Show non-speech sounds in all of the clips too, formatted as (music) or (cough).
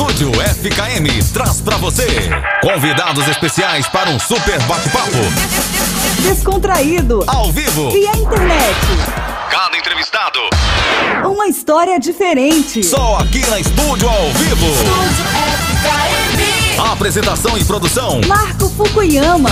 Estúdio FKM traz para você convidados especiais para um super bate-papo. Descontraído. Ao vivo. Via internet. Cada entrevistado. Uma história diferente. Só aqui na Estúdio ao vivo. Estúdio FKM. Apresentação e produção. Marco Fukuyama.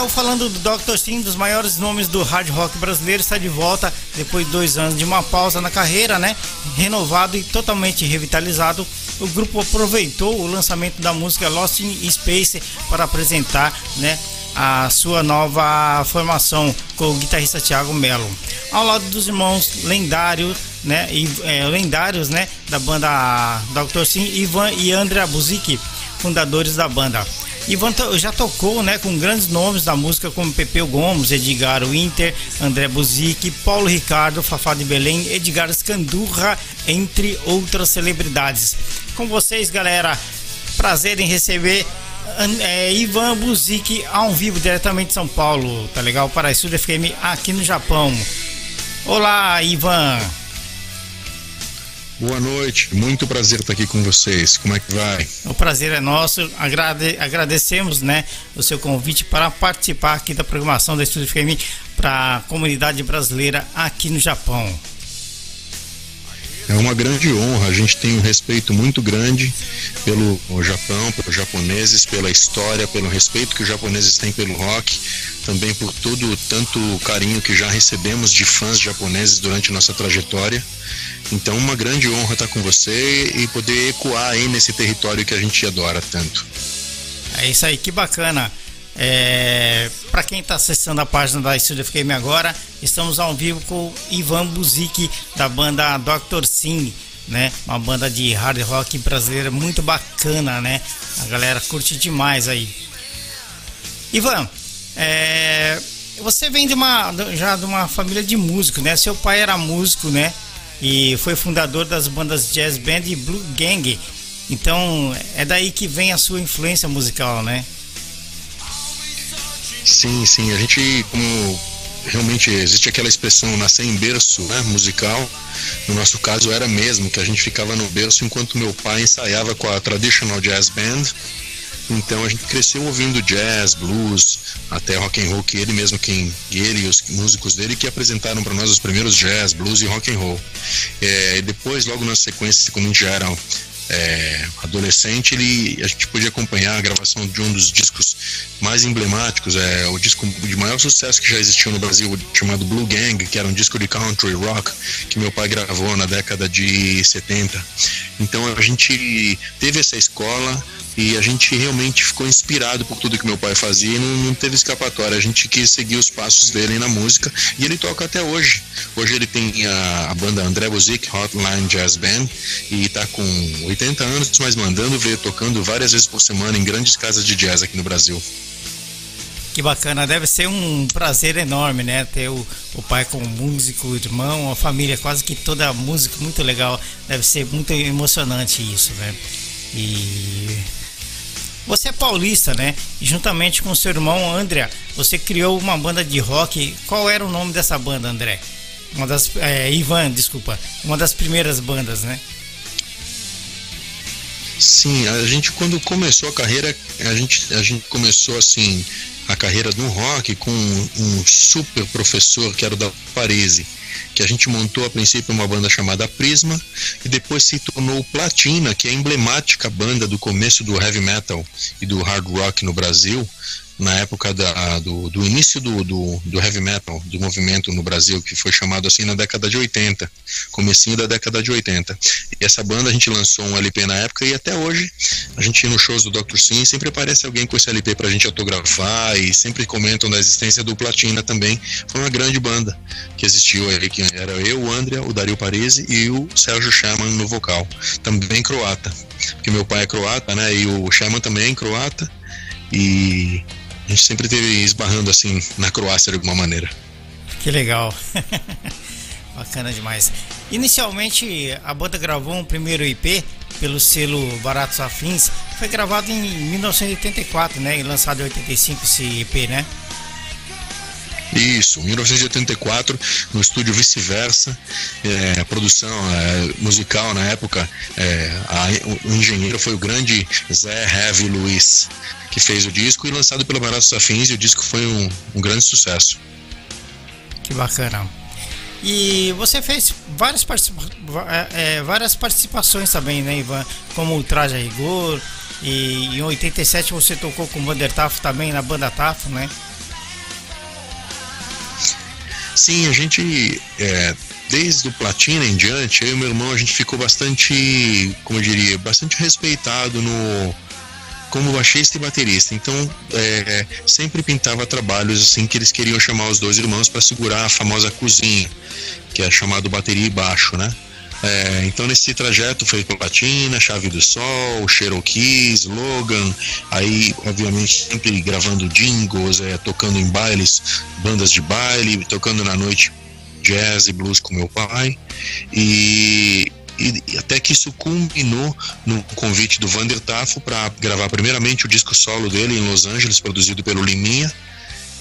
Então, falando do Dr. Sim, dos maiores nomes do hard rock brasileiro, está de volta depois de dois anos de uma pausa na carreira, né? Renovado e totalmente revitalizado. O grupo aproveitou o lançamento da música Lost in Space para apresentar, né? A sua nova formação com o guitarrista Thiago Melo, ao lado dos irmãos lendários, né? E, é, lendários, né? Da banda Dr. Sim, Ivan e Andrea Buzik, fundadores da banda. Ivan já tocou né, com grandes nomes da música como Pepeu Gomes, Edgar Winter, André Buzik, Paulo Ricardo, Fafá de Belém, Edgar Scandurra, entre outras celebridades. Com vocês, galera, prazer em receber é, Ivan Buzik ao vivo diretamente de São Paulo, tá legal? Para a Estúdio FM aqui no Japão. Olá, Ivan. Boa noite, muito prazer estar aqui com vocês. Como é que vai? O prazer é nosso. Agrade, agradecemos, né, o seu convite para participar aqui da programação da Estúdio FM para a comunidade brasileira aqui no Japão. É uma grande honra. A gente tem um respeito muito grande pelo Japão, pelos japoneses, pela história, pelo respeito que os japoneses têm pelo rock, também por todo tanto carinho que já recebemos de fãs japoneses durante nossa trajetória. Então, uma grande honra estar com você e poder ecoar aí nesse território que a gente adora tanto. É isso aí, que bacana. É, para quem está acessando a página da Studio FM agora, estamos ao vivo com Ivan Buzik da banda Dr. Sim, né? Uma banda de hard rock brasileira muito bacana, né? A galera curte demais aí. Ivan, é, você vem de uma já de uma família de músicos, né? Seu pai era músico, né? e foi fundador das bandas Jazz Band e Blue Gang. Então é daí que vem a sua influência musical, né? Sim, sim. A gente, como realmente existe aquela expressão nascer em berço né, musical. No nosso caso era mesmo, que a gente ficava no berço enquanto meu pai ensaiava com a Traditional Jazz Band então a gente cresceu ouvindo jazz, blues, até rock and roll, que ele mesmo quem ele e os músicos dele que apresentaram para nós os primeiros jazz, blues e rock and roll. É, e depois, logo na sequência, quando a gente já era é, adolescente, ele, a gente podia acompanhar a gravação de um dos discos mais emblemáticos, é o disco de maior sucesso que já existiu no Brasil, chamado Blue Gang, que era um disco de country rock que meu pai gravou na década de 70. Então a gente teve essa escola e a gente realmente ficou inspirado por tudo que meu pai fazia e não, não, teve escapatória. A gente quis seguir os passos dele na música e ele toca até hoje. Hoje ele tem a, a banda André Buzik Hotline Jazz Band e está com 80 anos, mas mandando ver, tocando várias vezes por semana em grandes casas de jazz aqui no Brasil. Que bacana, deve ser um prazer enorme, né? Ter o, o pai como músico, o irmão, a família, quase que toda música, muito legal. Deve ser muito emocionante isso, né? E você é paulista, né? E juntamente com seu irmão André, você criou uma banda de rock. Qual era o nome dessa banda, André? Uma das. É, Ivan, desculpa. Uma das primeiras bandas, né? Sim, a gente quando começou a carreira, a gente, a gente começou assim a carreira no rock com um super professor que era o da Parese que a gente montou a princípio uma banda chamada Prisma e depois se tornou Platina, que é a emblemática banda do começo do heavy metal e do hard rock no Brasil, na época da, do, do, início do, do, do, heavy metal, do movimento no Brasil, que foi chamado assim na década de 80, comecinho da década de 80. E essa banda a gente lançou um LP na época e até hoje a gente nos shows do Dr. Sim sempre aparece alguém com esse LP pra gente autografar e sempre comentam da existência do Platina também. Foi uma grande banda que existiu aí, que era eu, o Andrea, o Dario Parisi e o Sérgio Sherman no vocal, também croata, porque meu pai é croata, né, e o Sherman também é croata, e gente sempre teve esbarrando assim na Croácia de alguma maneira. Que legal. (laughs) Bacana demais. Inicialmente a banda gravou um primeiro IP pelo selo Baratos Afins. Foi gravado em 1984, né? E lançado em 85 esse IP, né? Isso, 1984, no estúdio Vice-Versa, é, produção é, musical na época, é, a, o engenheiro foi o grande Zé Heavy Luiz, que fez o disco e lançado pela Baratos Afins, e o disco foi um, um grande sucesso. Que bacana. E você fez várias, participa é, é, várias participações também, né, Ivan? Como o Traje a Rigor. E em 87 você tocou com o Vander Tafo também na banda Tafo, né? Sim, a gente, é, desde o Platina em diante, eu e meu irmão, a gente ficou bastante, como eu diria, bastante respeitado no como baixista e baterista. Então, é, sempre pintava trabalhos assim que eles queriam chamar os dois irmãos para segurar a famosa cozinha, que é chamado bateria e baixo, né? É, então nesse trajeto foi Platina, Chave do Sol, Cherokee, Logan, aí obviamente sempre gravando jingles, é, tocando em bailes, bandas de baile, tocando na noite jazz e blues com meu pai. E, e até que isso culminou no convite do Vander Tafo para gravar primeiramente o disco solo dele em Los Angeles, produzido pelo Liminha,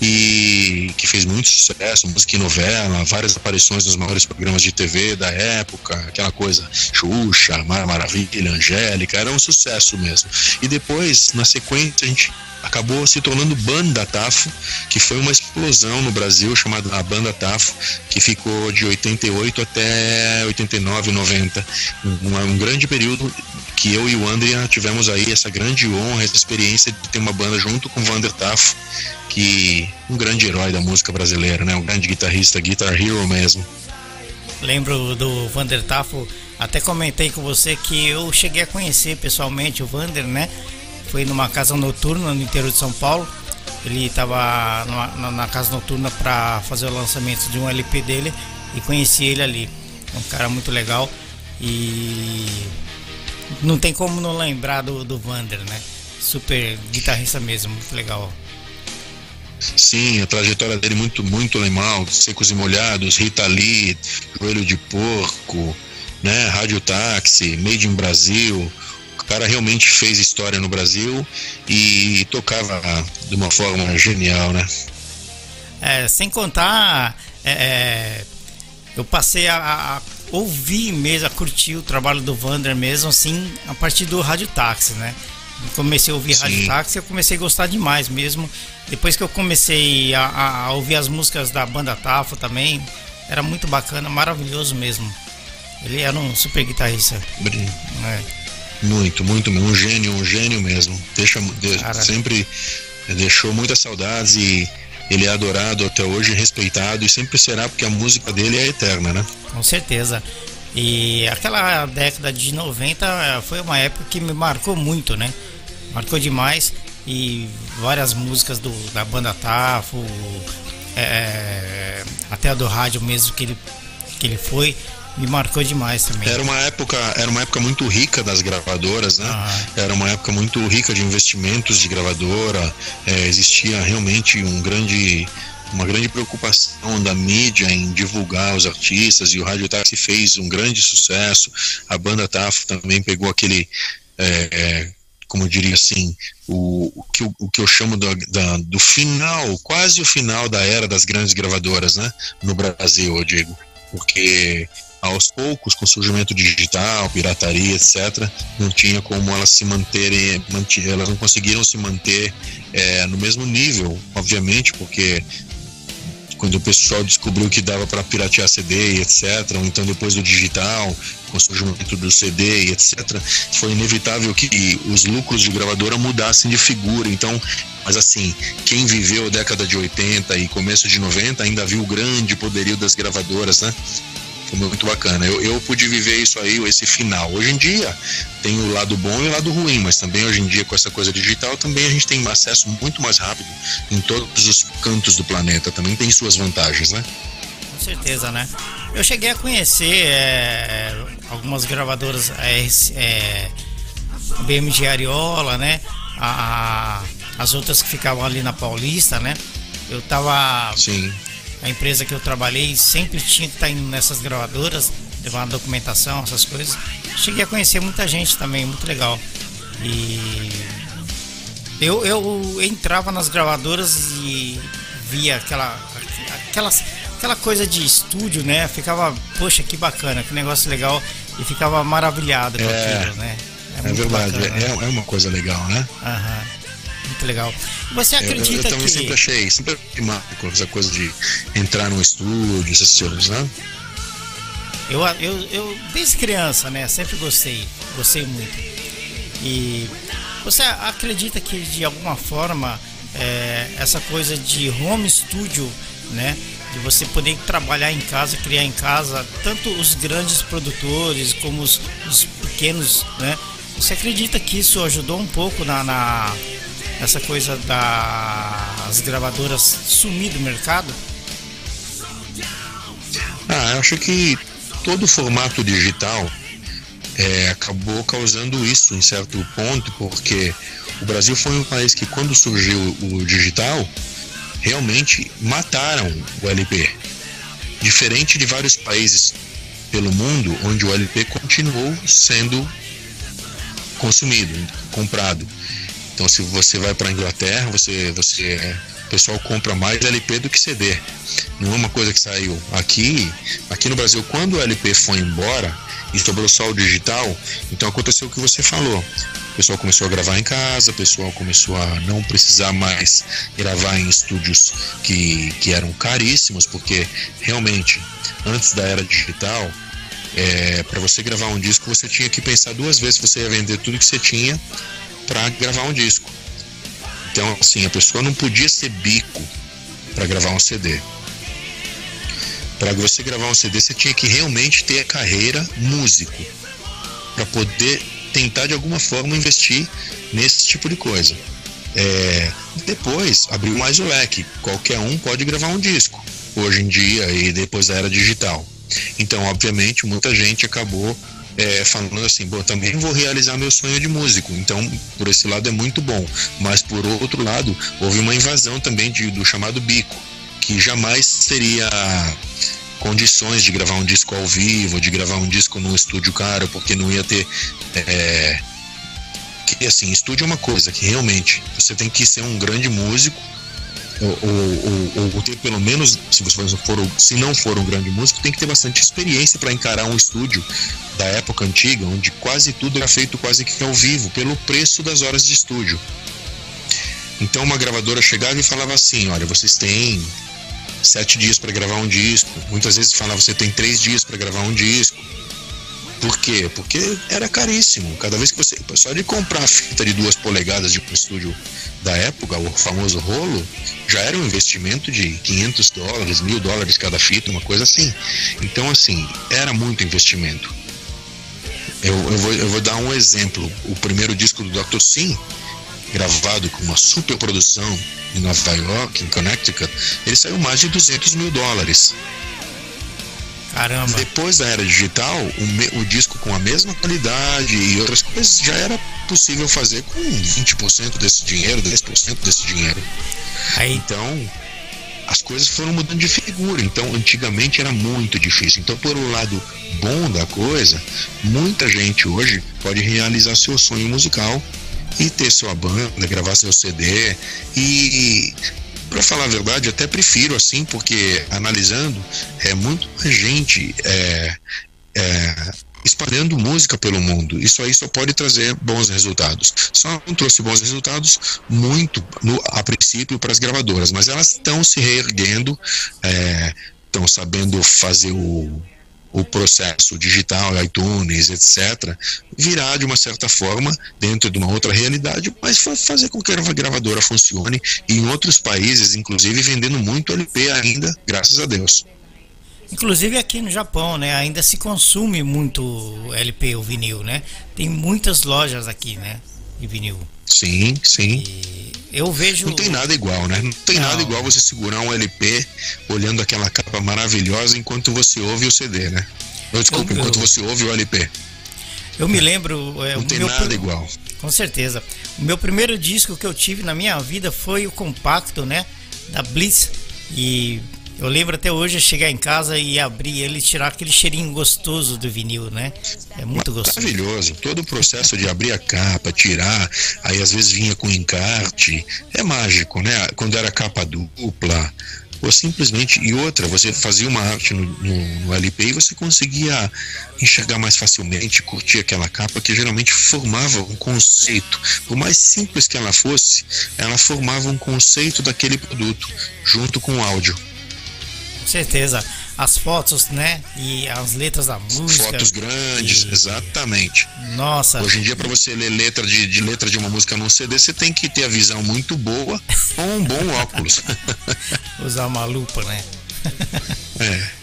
e que fez muito sucesso, música em novela, várias aparições nos maiores programas de TV da época, aquela coisa, Xuxa, Mara Maravilha, Angélica, era um sucesso mesmo. E depois, na sequência, a gente acabou se tornando Banda Tafo, que foi uma explosão no Brasil chamada a Banda Tafo, que ficou de 88 até 89, 90. Um, um grande período que eu e o Andrea tivemos aí essa grande honra, essa experiência de ter uma banda junto com o Vander Tafo, que um grande herói da música brasileira, né? Um grande guitarrista, guitar hero mesmo. Lembro do Vander Tafo, até comentei com você que eu cheguei a conhecer pessoalmente o Vander, né? Foi numa casa noturna no interior de São Paulo. Ele estava na, casa noturna para fazer o lançamento de um LP dele e conheci ele ali. É um cara muito legal e não tem como não lembrar do, do Vander, né? Super guitarrista mesmo, muito legal. Sim, a trajetória dele muito, muito legal. Secos e Molhados, Rita Lee, Joelho de Porco, né? Rádio Táxi, Made in Brasil. O cara realmente fez história no Brasil e tocava de uma forma genial, né? É, sem contar, é, é eu passei a, a, ouvir mesmo, a curtir o trabalho do Vander mesmo, assim, a partir do Rádio Táxi, né? Comecei a ouvir Sim. Rádio Táxi, eu comecei a gostar demais mesmo. Depois que eu comecei a, a, ouvir as músicas da banda Tafo também, era muito bacana, maravilhoso mesmo. Ele era um super guitarrista. É. Muito, muito, um gênio, um gênio mesmo. Deixa, de, sempre deixou muitas saudades e ele é adorado até hoje, respeitado e sempre será porque a música dele é eterna, né? Com certeza. E aquela década de 90 eh, foi uma época que me marcou muito, né? Marcou demais e várias músicas do, da banda Tafo, é, até a do rádio mesmo que ele, que ele foi, me marcou demais também. Era uma época, era uma época muito rica das gravadoras, né? Ah. Era uma época muito rica de investimentos de gravadora. É, existia realmente um grande uma grande preocupação da mídia em divulgar os artistas e o Rádio Táxi fez um grande sucesso. A banda Tafo também pegou aquele, é, é, como eu diria assim, o, o, que, eu, o que eu chamo do, da, do final, quase o final da era das grandes gravadoras, né? No Brasil, eu digo. Porque aos poucos, com o surgimento digital, pirataria, etc., não tinha como elas se manterem, elas não conseguiram se manter é, no mesmo nível, obviamente, porque quando o pessoal descobriu que dava para piratear CD e etc., ou então depois do digital, com o surgimento do CD e etc., foi inevitável que os lucros de gravadora mudassem de figura. Então, mas assim, quem viveu a década de 80 e começo de 90 ainda viu o grande poderio das gravadoras, né? Foi muito bacana. Eu, eu pude viver isso aí, esse final. Hoje em dia tem o lado bom e o lado ruim, mas também hoje em dia com essa coisa digital também a gente tem acesso muito mais rápido em todos os cantos do planeta. Também tem suas vantagens, né? Com certeza, né? Eu cheguei a conhecer é, algumas gravadoras é, é, BMG Ariola, né? A, a, as outras que ficavam ali na Paulista, né? Eu tava Sim a empresa que eu trabalhei sempre tinha que estar indo nessas gravadoras, levar documentação, essas coisas. Cheguei a conhecer muita gente também, muito legal. E eu, eu entrava nas gravadoras e via aquela, aquelas, aquela coisa de estúdio, né? Ficava, poxa, que bacana, que negócio legal e ficava maravilhado com É. aquilo, né? É verdade, bacana, é, né? é uma coisa legal, né? Aham. Muito legal. Você Eu, eu, eu acredita também que. sempre achei, sempre achei mágico essa coisa de entrar no estúdio, essas coisas, né? Eu, eu, eu, desde criança, né, sempre gostei, gostei muito. E você acredita que de alguma forma é, essa coisa de home studio, né, de você poder trabalhar em casa, criar em casa, tanto os grandes produtores como os, os pequenos, né, você acredita que isso ajudou um pouco na, na essa coisa das gravadoras sumir do mercado? Ah, eu acho que todo o formato digital é, acabou causando isso em certo ponto, porque o Brasil foi um país que, quando surgiu o digital, realmente mataram o LP. Diferente de vários países pelo mundo, onde o LP continuou sendo consumido, comprado. Então, se você vai para a Inglaterra, você, você, o pessoal compra mais LP do que CD. Não é uma coisa que saiu aqui. Aqui no Brasil, quando o LP foi embora e sobrou só o digital, então aconteceu o que você falou. O pessoal começou a gravar em casa, o pessoal começou a não precisar mais gravar em estúdios que, que eram caríssimos, porque realmente, antes da era digital, é, para você gravar um disco, você tinha que pensar duas vezes se você ia vender tudo que você tinha para gravar um disco. Então, assim, a pessoa não podia ser bico para gravar um CD. Para você gravar um CD, você tinha que realmente ter a carreira músico para poder tentar de alguma forma investir nesse tipo de coisa. É, depois abriu mais o leque, qualquer um pode gravar um disco hoje em dia e depois da era digital. Então, obviamente, muita gente acabou é, falando assim, bom, também vou realizar meu sonho de músico. Então, por esse lado é muito bom. Mas por outro lado, houve uma invasão também de, do chamado bico, que jamais teria condições de gravar um disco ao vivo, de gravar um disco num estúdio caro, porque não ia ter. É, que assim, estúdio é uma coisa que realmente você tem que ser um grande músico ou, ou, ou, ter pelo menos, se você for, se não for um grande músico, tem que ter bastante experiência para encarar um estúdio da época antiga, onde quase tudo era feito quase que ao vivo, pelo preço das horas de estúdio. Então uma gravadora chegava e falava assim, olha, vocês têm sete dias para gravar um disco. Muitas vezes falava, você tem três dias para gravar um disco. Por quê? Porque era caríssimo. Cada vez que você. Só de comprar a fita de duas polegadas de um estúdio da época, o famoso rolo, já era um investimento de 500 dólares, mil dólares cada fita, uma coisa assim. Então, assim, era muito investimento. Eu, eu, vou, eu vou dar um exemplo. O primeiro disco do Dr. Sim, gravado com uma super produção em Nova York, em Connecticut, ele saiu mais de 200 mil dólares. Caramba. Depois da era digital, o, me, o, disco com a mesma qualidade e outras coisas já era possível fazer com 20% desse dinheiro, 10% desse dinheiro. Aí. Então, as coisas foram mudando de figura. Então, antigamente era muito difícil. Então, por um lado bom da coisa, muita gente hoje pode realizar seu sonho musical e ter sua banda, gravar seu CD e para falar a verdade, até prefiro assim, porque analisando, é muito mais gente é, é, espalhando música pelo mundo. Isso aí só pode trazer bons resultados. Só não trouxe bons resultados muito no, a princípio para as gravadoras, mas elas estão se reerguendo, estão sabendo fazer o o processo digital, iTunes, etc., virá de uma certa forma dentro de uma outra realidade, mas fazer com que a gravadora funcione em outros países, inclusive vendendo muito LP ainda, graças a Deus. Inclusive aqui no Japão, né, ainda se consome muito LP, o vinil, né? Tem muitas lojas aqui, né, de vinil. Sim, sim. E eu vejo. Não tem nada igual, né? Não tem não. nada igual você segurar um LP olhando aquela capa maravilhosa enquanto você ouve o CD, né? Não, desculpa, eu, enquanto eu... você ouve o LP. Eu me lembro. É, não tem nada pr... igual. Com certeza. O meu primeiro disco que eu tive na minha vida foi o compacto, né? Da Blitz. E eu lembro até hoje eu chegar em casa e abrir ele tirar aquele cheirinho gostoso do vinil, né? É muito gostoso. Maravilhoso. Todo o processo de abrir a capa, tirar, aí às vezes vinha com encarte. É mágico, né? Quando era capa dupla, ou simplesmente e outra você fazia uma arte no, no, no, LP e você conseguia enxergar mais facilmente curtir aquela capa que geralmente formava um conceito por mais simples que ela fosse ela formava um conceito daquele produto junto com o áudio certeza as fotos, né? E as letras da música. Fotos grandes, e... exatamente. Nossa. Hoje em dia, para você ler letra de, de, letra de uma música num CD, você tem que ter a visão muito boa com um bom óculos. (laughs) Usar uma lupa, né? é.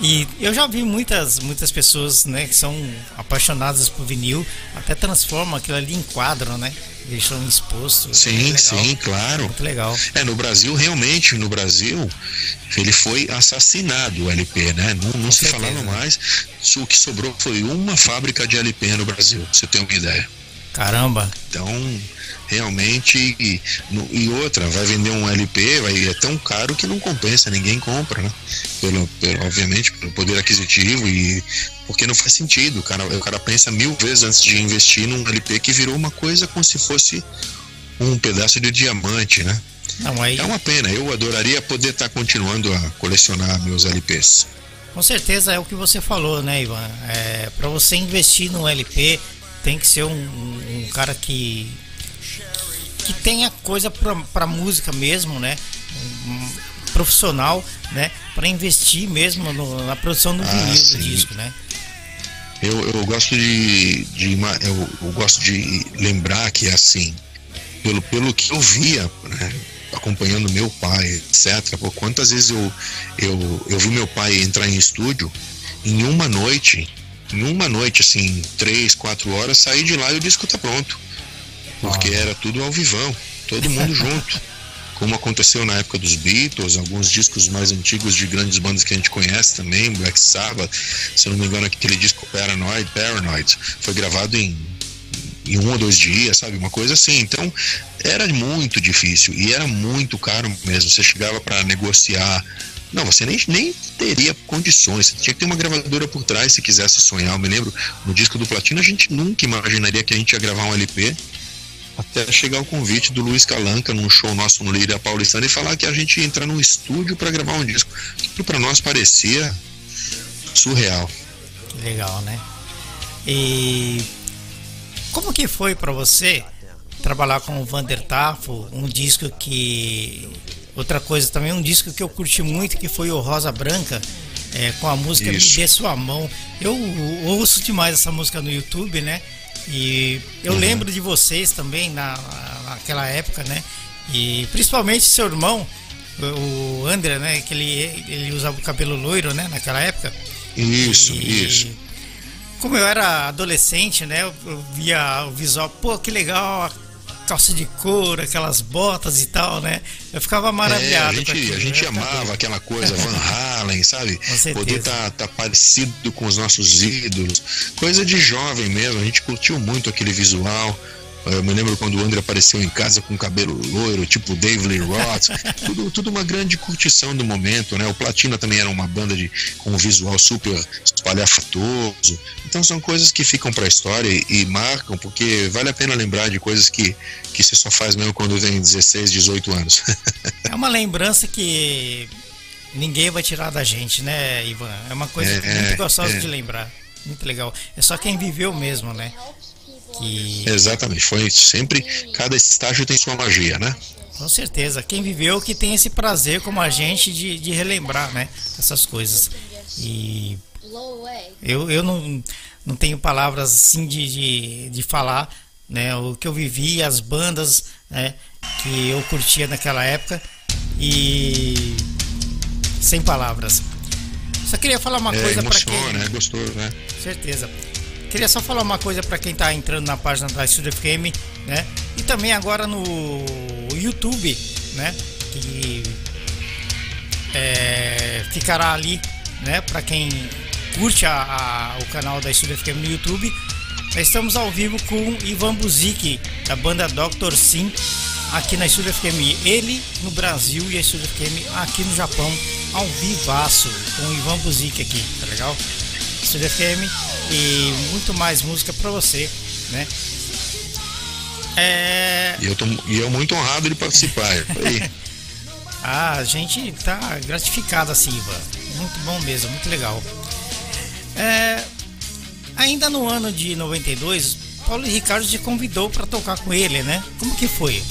E eu já vi muitas, muitas pessoas, né, que são apaixonadas por vinil, até transformam aquilo ali em quadro, né? deixam exposto. Sim, sim, claro. Muito legal. É, no Brasil, realmente, no Brasil, ele foi assassinado o LP, né? Não, não se certeza. falava mais. O que sobrou foi uma fábrica de LP no Brasil, você ter uma ideia. Caramba! Então, realmente. E, e, outra, vai vender um LP, vai, é tão caro que não compensa, ninguém compra, né? Pelo, pelo, obviamente, pelo poder aquisitivo e porque não faz sentido. O cara, o cara pensa mil vezes antes de investir num LP que virou uma coisa como se fosse um pedaço de diamante, né? Não, aí... É uma pena, eu adoraria poder estar tá continuando a colecionar meus LPs. Com certeza é o que você falou, né, Ivan? É, para você investir num LP, tem que ser um, um cara que que tenha coisa para música mesmo, né? Um profissional, né? Para investir mesmo no, na produção do ah, vinil do disco, né? Eu, eu gosto de, de eu, eu, gosto de lembrar que assim, pelo, pelo que eu via, né? acompanhando meu pai, etc. Por quantas vezes eu, eu, eu vi meu pai entrar em estúdio em uma noite, em uma noite, assim, três, quatro horas, sair de lá e o disco tá pronto porque era tudo ao vivão, todo mundo (laughs) junto. Como aconteceu na época dos Beatles, alguns discos mais antigos de grandes bandas que a gente conhece também, Black Sabbath, se eu não me engano, aquele disco Paranoid, Paranoid, foi gravado em, em um ou dois dias, sabe? Uma coisa assim. Então, era muito difícil e era muito caro mesmo. Você chegava para negociar não, você nem, nem teria condições. Você tinha que ter uma gravadora por trás se quisesse sonhar. Eu me lembro, no disco do Platino, a gente nunca imaginaria que a gente ia gravar um LP até chegar o convite do Luiz Calanca num show nosso no Líria Paulistana e falar que a gente ia entrar num estúdio para gravar um disco. Que para nós parecia surreal. Legal, né? E como que foi para você trabalhar com o Vander Tafo, um disco que outra coisa também um disco que eu curti muito que foi o Rosa Branca. É, com a música Isso. Me Dê Sua Mão. Eu ouço demais essa música no YouTube, né? E eu uhum. lembro de vocês também na, naquela época, né? E principalmente seu irmão, o André, né? Que ele, ele usava o cabelo loiro, né? Naquela época. Isso, e, isso. Como eu era adolescente, né? Eu via o visual, pô, que legal calça de couro, aquelas botas e tal, né? Eu ficava maravilhado. É, a gente, a gente né? amava aquela coisa, Van Halen, sabe? (laughs) Poder estar tá, tá parecido com os nossos ídolos. Coisa de jovem mesmo, a gente curtiu muito aquele visual. Eu me lembro quando o André apareceu em casa com cabelo loiro, tipo Dave Lee Roth. (laughs) tudo, tudo uma grande curtição do momento, né? O Platina também era uma banda de, com um visual super espalhafatoso. Então são coisas que ficam para a história e, e, marcam, porque vale a pena lembrar de coisas que, que você só faz mesmo quando tem 16, 18 anos. é uma lembrança que ninguém vai tirar da gente, né, Ivan? É uma coisa é, muito gostosa é. de lembrar. Muito legal. É só quem viveu mesmo, né? Que... Exatamente, foi sempre, cada estágio tem sua magia, né? Com certeza, quem viveu que tem esse prazer como a gente de, de relembrar, né, essas coisas. E eu, eu não, não tenho palavras assim de, de, de falar, né, o que eu vivi, as bandas, né, que eu curtia naquela época e sem palavras. Só queria falar uma é, coisa para quem, né? Gostoso, né? Certeza. Queria só falar uma coisa para quem está entrando na página da Studio FM, né? E também agora no YouTube, né? Que é, ficará ali, né? Para quem curte a, a, o canal da Studio FM no YouTube. Estamos ao vivo com Ivan Buzik, da banda Dr. Sim, aqui na Studio FM. Ele no Brasil e a Studio FM aqui no Japão, ao vivaço, com o Ivan Buzik aqui, tá legal? Studio FM e muito mais música para você, né? É... E eu tô e eu muito honrado de participar. Ah, (laughs) a gente tá gratificado assim, Ivan. Muito bom mesmo, muito legal. É, ainda no ano de 92, Paulo Ricardo te convidou para tocar com ele, né? Como que foi?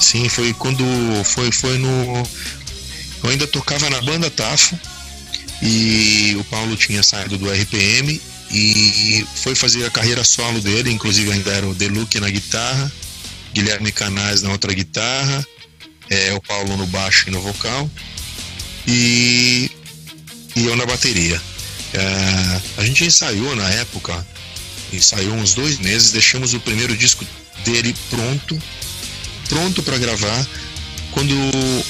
Sim, foi quando foi foi no eu ainda tocava na banda Tafo e o Paulo tinha saído do RPM e foi fazer a carreira solo dele, inclusive ainda era o Deluxe na guitarra, Guilherme Canais na outra guitarra, é, o Paulo no baixo e no vocal e, e eu na bateria. É, a gente ensaiou na época, ensaiou uns dois meses, deixamos o primeiro disco dele pronto, pronto para gravar. Quando,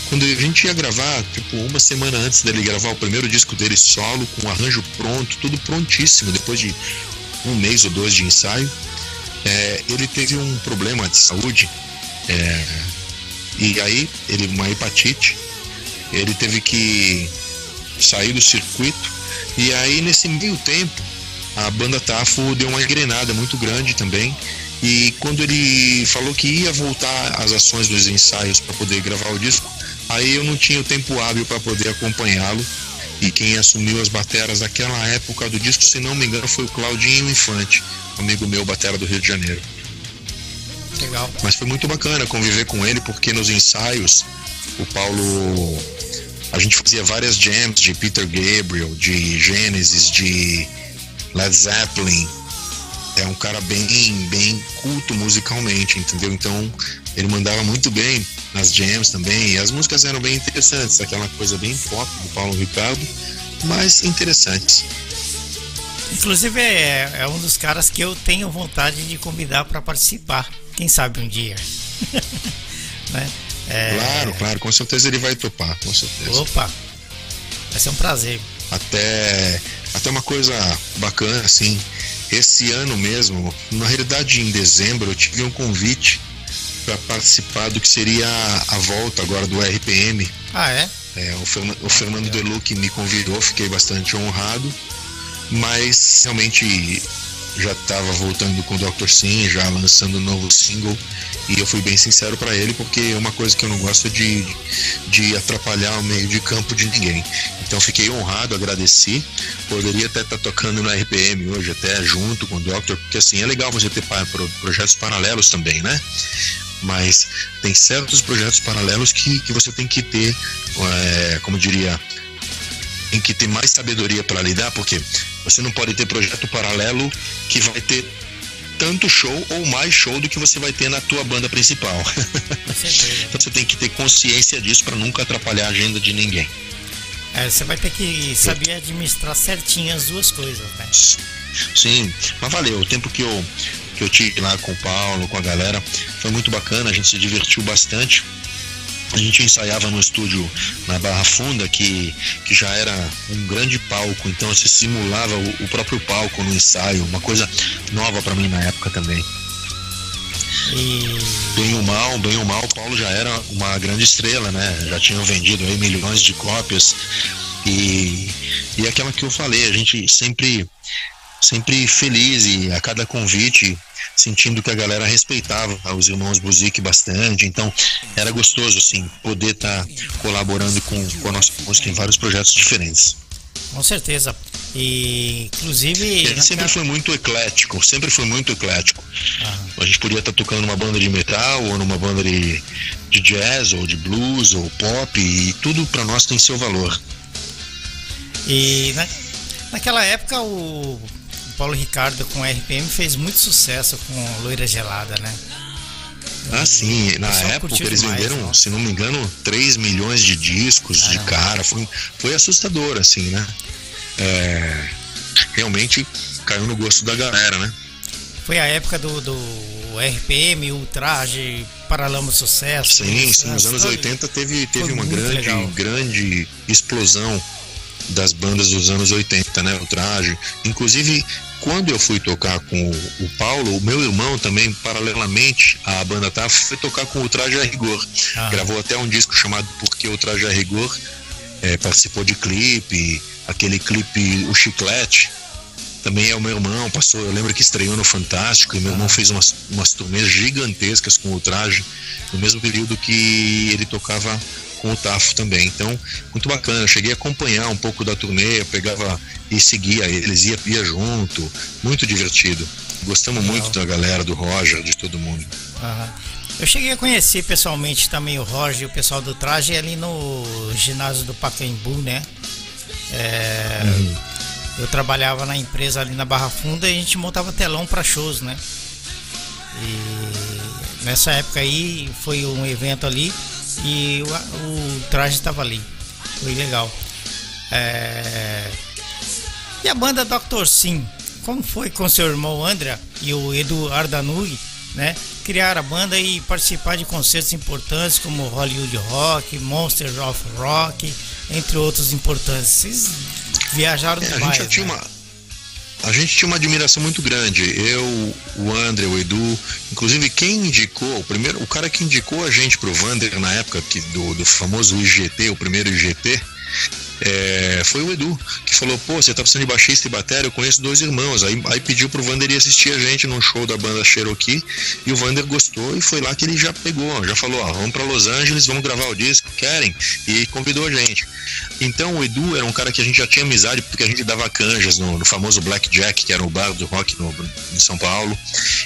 quando a gente ia gravar, tipo, uma semana antes dele gravar o primeiro disco dele solo, com arranjo pronto, tudo prontíssimo, depois de um mês ou dois de ensaio, é, ele teve um problema de saúde, é, e aí, ele, uma hepatite, ele teve que sair do circuito, e aí nesse meio tempo, a banda Tafo deu uma engrenada muito grande também, e quando ele falou que ia voltar às ações dos ensaios para poder gravar o disco, aí eu não tinha o tempo hábil para poder acompanhá-lo. E quem assumiu as bateras naquela época do disco, se não me engano, foi o Claudinho Infante, amigo meu, batera do Rio de Janeiro. Legal. Mas foi muito bacana conviver com ele, porque nos ensaios, o Paulo. A gente fazia várias jams de Peter Gabriel, de Genesis, de Led Zeppelin, é um cara bem, bem culto musicalmente, entendeu? Então ele mandava muito bem nas jams também, e as músicas eram bem interessantes, aquela coisa bem pop do Paulo Ricardo, mas interessantes. Inclusive é, é um dos caras que eu tenho vontade de convidar para participar, quem sabe um dia. (laughs) né? é... Claro, claro, com certeza ele vai topar, com certeza. Opa, vai ser um prazer. Até, até uma coisa bacana, assim, esse ano mesmo, na realidade em dezembro, eu tive um convite para participar do que seria a, volta agora do RPM. Ah, é? é o, Fernando, o Fernando Deluc me convidou, fiquei bastante honrado, mas realmente já estava voltando com o Dr. Sim, já lançando um novo single, e eu fui bem sincero para ele, porque uma coisa que eu não gosto é de, de atrapalhar o meio de campo de ninguém. Então fiquei honrado, agradeci. Poderia até estar tá tocando no RPM hoje, até junto com o Doctor, porque assim é legal você ter projetos paralelos também, né? Mas tem certos projetos paralelos que, que você tem que ter, é, como diria, tem que ter mais sabedoria para lidar, porque você não pode ter projeto paralelo que vai ter tanto show ou mais show do que você vai ter na tua banda principal. (laughs) então você tem que ter consciência disso para nunca atrapalhar a agenda de ninguém. É, você vai ter que saber administrar certinho as duas coisas, né? Sim, mas valeu. O tempo que eu, que eu tive lá com o Paulo, com a galera, foi muito bacana, a gente se divertiu bastante. A gente ensaiava no estúdio na Barra Funda, que, que já era um grande palco, então você simulava o, o próprio palco no ensaio, uma coisa nova para mim na época também. E... Bem ou mal, bem ou mal, Paulo já era uma grande estrela, né? Já tinham vendido aí milhões de cópias. E, e aquela que eu falei, a gente sempre sempre feliz e a cada convite sentindo que a galera respeitava os irmãos Buzik bastante, então era gostoso assim poder estar tá colaborando com, com a nossa música em vários projetos diferentes. Com certeza. E inclusive. Ele sempre foi muito eclético, sempre foi muito eclético. Ah. A gente podia estar tocando numa banda de metal, ou numa banda de, de jazz, ou de blues, ou pop, e tudo para nós tem seu valor. E na, naquela época o Paulo Ricardo com RPM fez muito sucesso com Loira Gelada, né? Ah, sim. Na época eles demais, venderam, né? se não me engano, 3 milhões de discos de cara. Foi, foi assustador, assim, né? É, realmente caiu no gosto da galera, né? Foi a época do, do RPM, Ultraje, Paralama Sucesso. Sim, sim. Nos anos 80 teve, teve uma grande, grande explosão das bandas dos anos 80, né? Ultraje. Inclusive, quando eu fui tocar com o, Paulo, o meu irmão também, paralelamente à banda tá, foi tocar com o Traje a Rigor. Ah. Gravou até um disco chamado Porque o Traje a Rigor. É, participou de clipe, aquele clipe O Chiclete. também é o meu irmão, passou, eu lembro que estreou no Fantástico, e meu irmão fez umas, umas turnês gigantescas com o traje, no mesmo período que ele tocava com o Tafo também. Então, muito bacana. Eu cheguei a acompanhar um pouco da turnê, eu pegava e seguia eles, ia, ia junto, muito divertido. Gostamos Legal. muito da galera, do Roger, de todo mundo. Uhum. Eu cheguei a conhecer pessoalmente também o Roger e o pessoal do traje ali no ginásio do Pacaembu, né? É, uhum. Eu trabalhava na empresa ali na Barra Funda e a gente montava telão para shows, né? E nessa época aí foi um evento ali e o, o traje estava ali. Foi legal. É... E a banda Dr. Sim, como foi com seu irmão André e o Edu Ardanui, né? Criar a banda e participar de concertos importantes como Hollywood Rock, Monsters of Rock, entre outros importantes. Vocês viajaram é, demais. A gente, tinha né? uma, a gente tinha uma admiração muito grande. Eu, o André, o Edu, inclusive quem indicou, o primeiro, o cara que indicou a gente pro Vander na época que, do, do famoso IGT, o primeiro IGT, é, foi o Edu, que falou, pô, você tá precisando de baixista e bateria, eu conheço dois irmãos. Aí, aí pediu pro Vander ir assistir a gente num show da banda Cherokee, e o Vander gostou e foi lá que ele já pegou, já falou, ó, vamos para Los Angeles, vamos gravar o disco, querem? E convidou a gente. Então o Edu era um cara que a gente já tinha amizade, porque a gente dava canjas no, no famoso Black Jack, que era o bar do rock no, em São Paulo,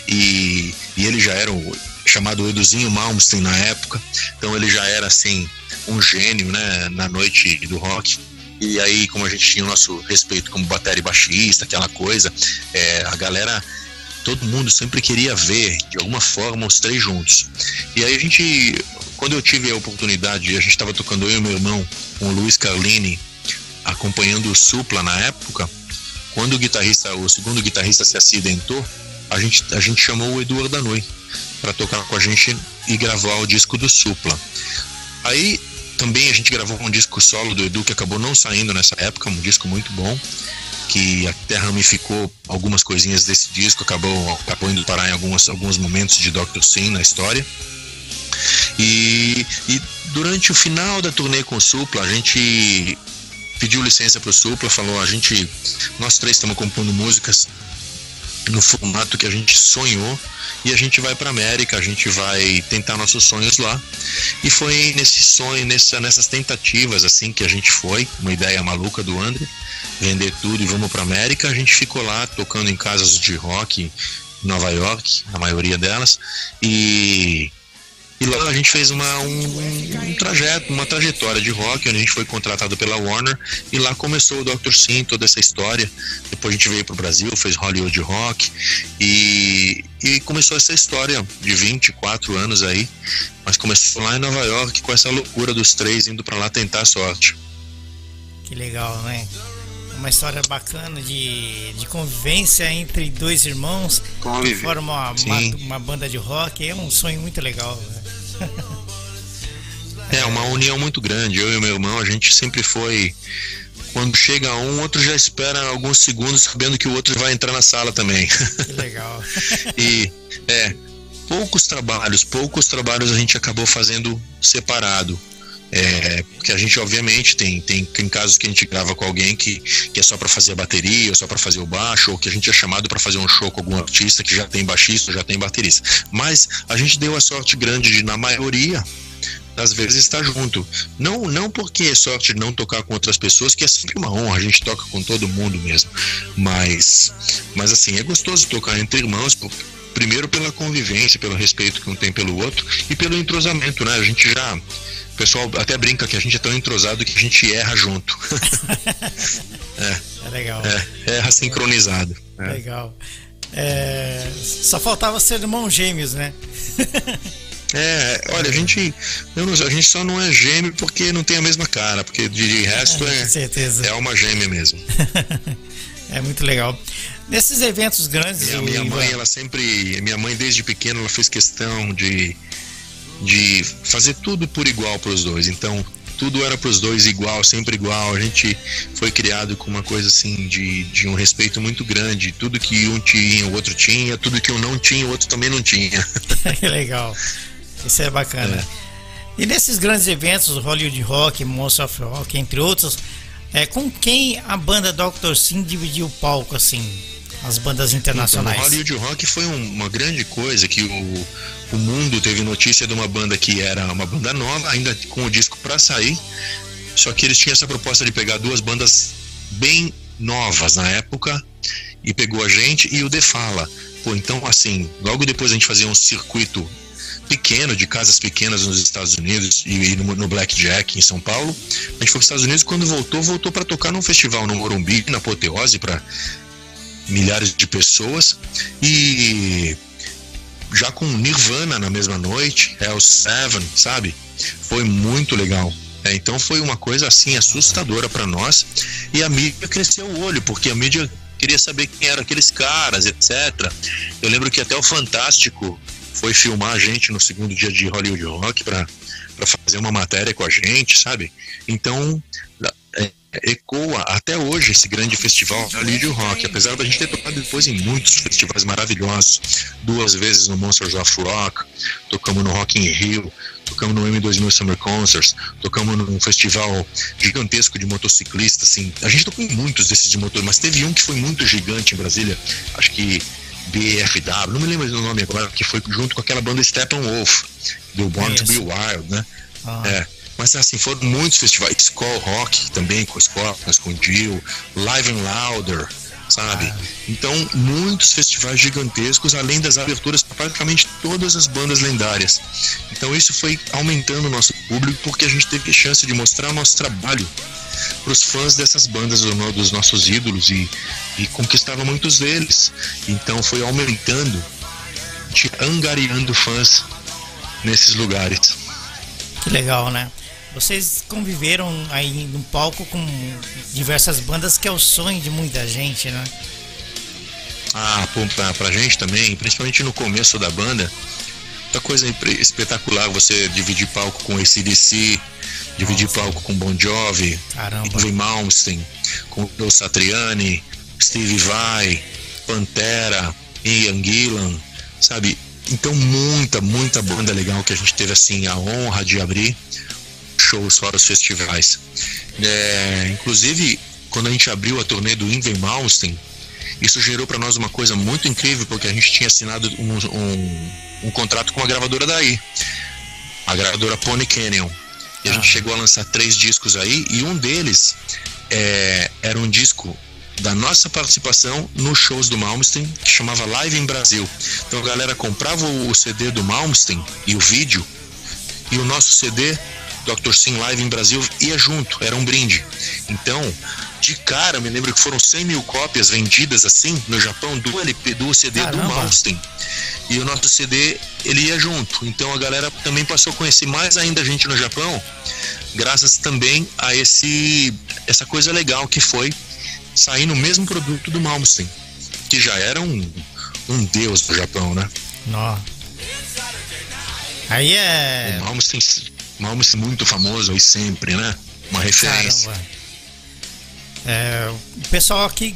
e, e ele já era o chamado Eduzinho Malmsteen na época, então ele já era assim um gênio, né, na noite do rock. E aí, como a gente tinha o nosso respeito como bateria e baixista, aquela coisa, é, a galera, todo mundo sempre queria ver, de alguma forma, os três juntos. E aí a gente, quando eu tive a oportunidade, a gente estava tocando eu e meu irmão com o Luiz Carlini, acompanhando o Supla na época, quando o guitarrista, o segundo guitarrista se acidentou, a gente, a gente chamou o Eduardo Danui para tocar com a gente e gravar o disco do Supla. Aí também a gente gravou um disco solo do Edu que acabou não saindo nessa época, um disco muito bom, que até ramificou algumas coisinhas desse disco, acabou, acabou indo parar em alguns, alguns momentos de Dr. Sim na história. E, e durante o final da turnê com o Supla, a gente pediu licença para o Supla, falou: a gente, nós três estamos compondo músicas no formato que a gente sonhou e a gente vai para América, a gente vai tentar nossos sonhos lá. E foi nesse sonho, nessa, nessas tentativas assim que a gente foi, uma ideia maluca do André, vender tudo e vamos para América. A gente ficou lá tocando em casas de rock Nova York, a maioria delas, e e lá a gente fez uma, um, um, trajeto, uma trajetória de rock, onde a gente foi contratado pela Warner e lá começou o Dr. Sim, toda essa história. Depois a gente veio para o Brasil, fez Hollywood Rock e, e começou essa história de 24 anos aí. Mas começou lá em Nova York com essa loucura dos três indo para lá tentar a sorte. Que legal, né? uma história bacana de, de convivência entre dois irmãos Convive. que formam uma, uma, uma, banda de rock. É um sonho muito legal. Né? É, uma união muito grande. Eu e meu irmão, a gente sempre foi. Quando chega um, o outro já espera alguns segundos, sabendo que o outro vai entrar na sala também. Que legal. (laughs) e, é, poucos trabalhos, poucos trabalhos a gente acabou fazendo separado. É, porque a gente, obviamente, tem, tem, tem casos que a gente grava com alguém que, que é só para fazer a bateria, ou só para fazer o baixo, ou que a gente é chamado para fazer um show com algum artista que já tem baixista, já tem baterista. Mas a gente deu a sorte grande de, na maioria, das vezes estar junto. Não, não porque é sorte de não tocar com outras pessoas, que é sempre uma honra, a gente toca com todo mundo mesmo. Mas, mas assim, é gostoso tocar entre irmãos, porque, primeiro pela convivência, pelo respeito que um tem pelo outro e pelo entrosamento, né? A gente já o pessoal até brinca que a gente é tão entrosado que a gente erra junto. (laughs) é. é legal. É, erra sincronizado. É. Legal. É, só faltava ser irmão gêmeos, né? (laughs) É, olha, a gente, não, a gente só não é gêmeo porque não tem a mesma cara, porque de resto é, é, certeza. é uma gêmea mesmo. (laughs) é muito legal. Nesses eventos grandes. a minha mãe, ela sempre, minha mãe desde pequena, ela fez questão de de fazer tudo por igual para os dois. Então, tudo era para os dois igual, sempre igual. A gente foi criado com uma coisa assim de, de um respeito muito grande. Tudo que um tinha, o outro tinha. Tudo que um não tinha, o outro também não tinha. (laughs) que legal. Isso é bacana. É. E nesses grandes eventos, Hollywood Rock, Monster of Rock, entre outros, É, com quem a banda Dr. Sim dividiu o palco, assim, as bandas internacionais? Então, o Hollywood Rock foi um, uma grande coisa que o, o mundo teve notícia de uma banda que era uma banda nova, ainda com o disco para sair, só que eles tinham essa proposta de pegar duas bandas bem novas na época e pegou a gente e o The Fala. Pô, então assim, logo depois a gente fazia um circuito pequeno, de casas pequenas nos Estados Unidos e, no, no Blackjack em São Paulo. A gente foi para os Estados Unidos quando voltou, voltou para tocar num festival no Morumbi, na Apoteose, para milhares de pessoas. E já com Nirvana na mesma noite, o Seven, sabe? Foi muito legal. É, então foi uma coisa assim assustadora para nós e a mídia cresceu o olho porque a mídia queria saber quem eram aqueles caras, etc. Eu lembro que até o Fantástico foi filmar a gente no segundo dia de Hollywood Rock para fazer uma matéria com a gente, sabe? Então é, ecoa até hoje esse grande festival Hollywood Rock, apesar da gente ter tocado depois em muitos festivais maravilhosos, duas vezes no Monsters of Rock, tocamos no Rock in Rio, tocamos no M2000 Summer Concerts, tocamos num festival gigantesco de motociclistas, assim. A gente tocou em muitos desses de motor, mas teve um que foi muito gigante em Brasília, acho que BFW, não me lembro do nome agora, que foi junto com aquela banda Steppenwolf, do Born to Be Wild, né? Ah. É. Mas assim, foram muitos festivais, Skull Rock também, com Scorpions, com Jill, Live and Louder, sabe? Então, muitos festivais gigantescos, além das aberturas para praticamente todas as bandas lendárias. Então, isso foi aumentando o nosso público porque a gente teve chance de mostrar nosso trabalho para os fãs dessas bandas dos nossos ídolos e, e conquistava muitos deles. Então, foi aumentando, angariando fãs nesses lugares. Que legal, né? Vocês conviveram aí no palco com diversas bandas, que é o sonho de muita gente, né? Ah, pra, pra gente também, principalmente no começo da banda, muita coisa espetacular você dividir palco com ACDC, dividir Nossa. palco com Bon Jovi, Ingrid Malmsteen, com o Satriani, Steve Vai, Pantera, Ian Gillan, sabe? Então muita, muita banda legal que a gente teve assim a honra de abrir shows fora os festivais. É, inclusive, quando a gente abriu a turnê do Ingrid Malmsteen, isso gerou para nós uma coisa muito incrível, porque a gente tinha assinado um, um, um contrato com a gravadora daí, a gravadora Pony Canyon. E a ah. gente chegou a lançar três discos aí, e um deles é, era um disco da nossa participação nos shows do Malmsteen, que chamava Live em Brasil. Então a galera comprava o CD do Malmsteen e o vídeo, e o nosso CD Dr. Sim Live em Brasil ia junto, era um brinde. Então, de cara, me lembro que foram 100 mil cópias vendidas assim no Japão do LP, do CD Caramba. do Malmsteen. E o nosso CD ele ia junto. Então a galera também passou a conhecer mais ainda a gente no Japão, graças também a esse essa coisa legal que foi sair no mesmo produto do Malmsteen, que já era um, um deus do Japão, né? Nó. Aí é. O Malmsteen Malmes muito famoso aí sempre, né? Uma referência. Caramba. É, o pessoal aqui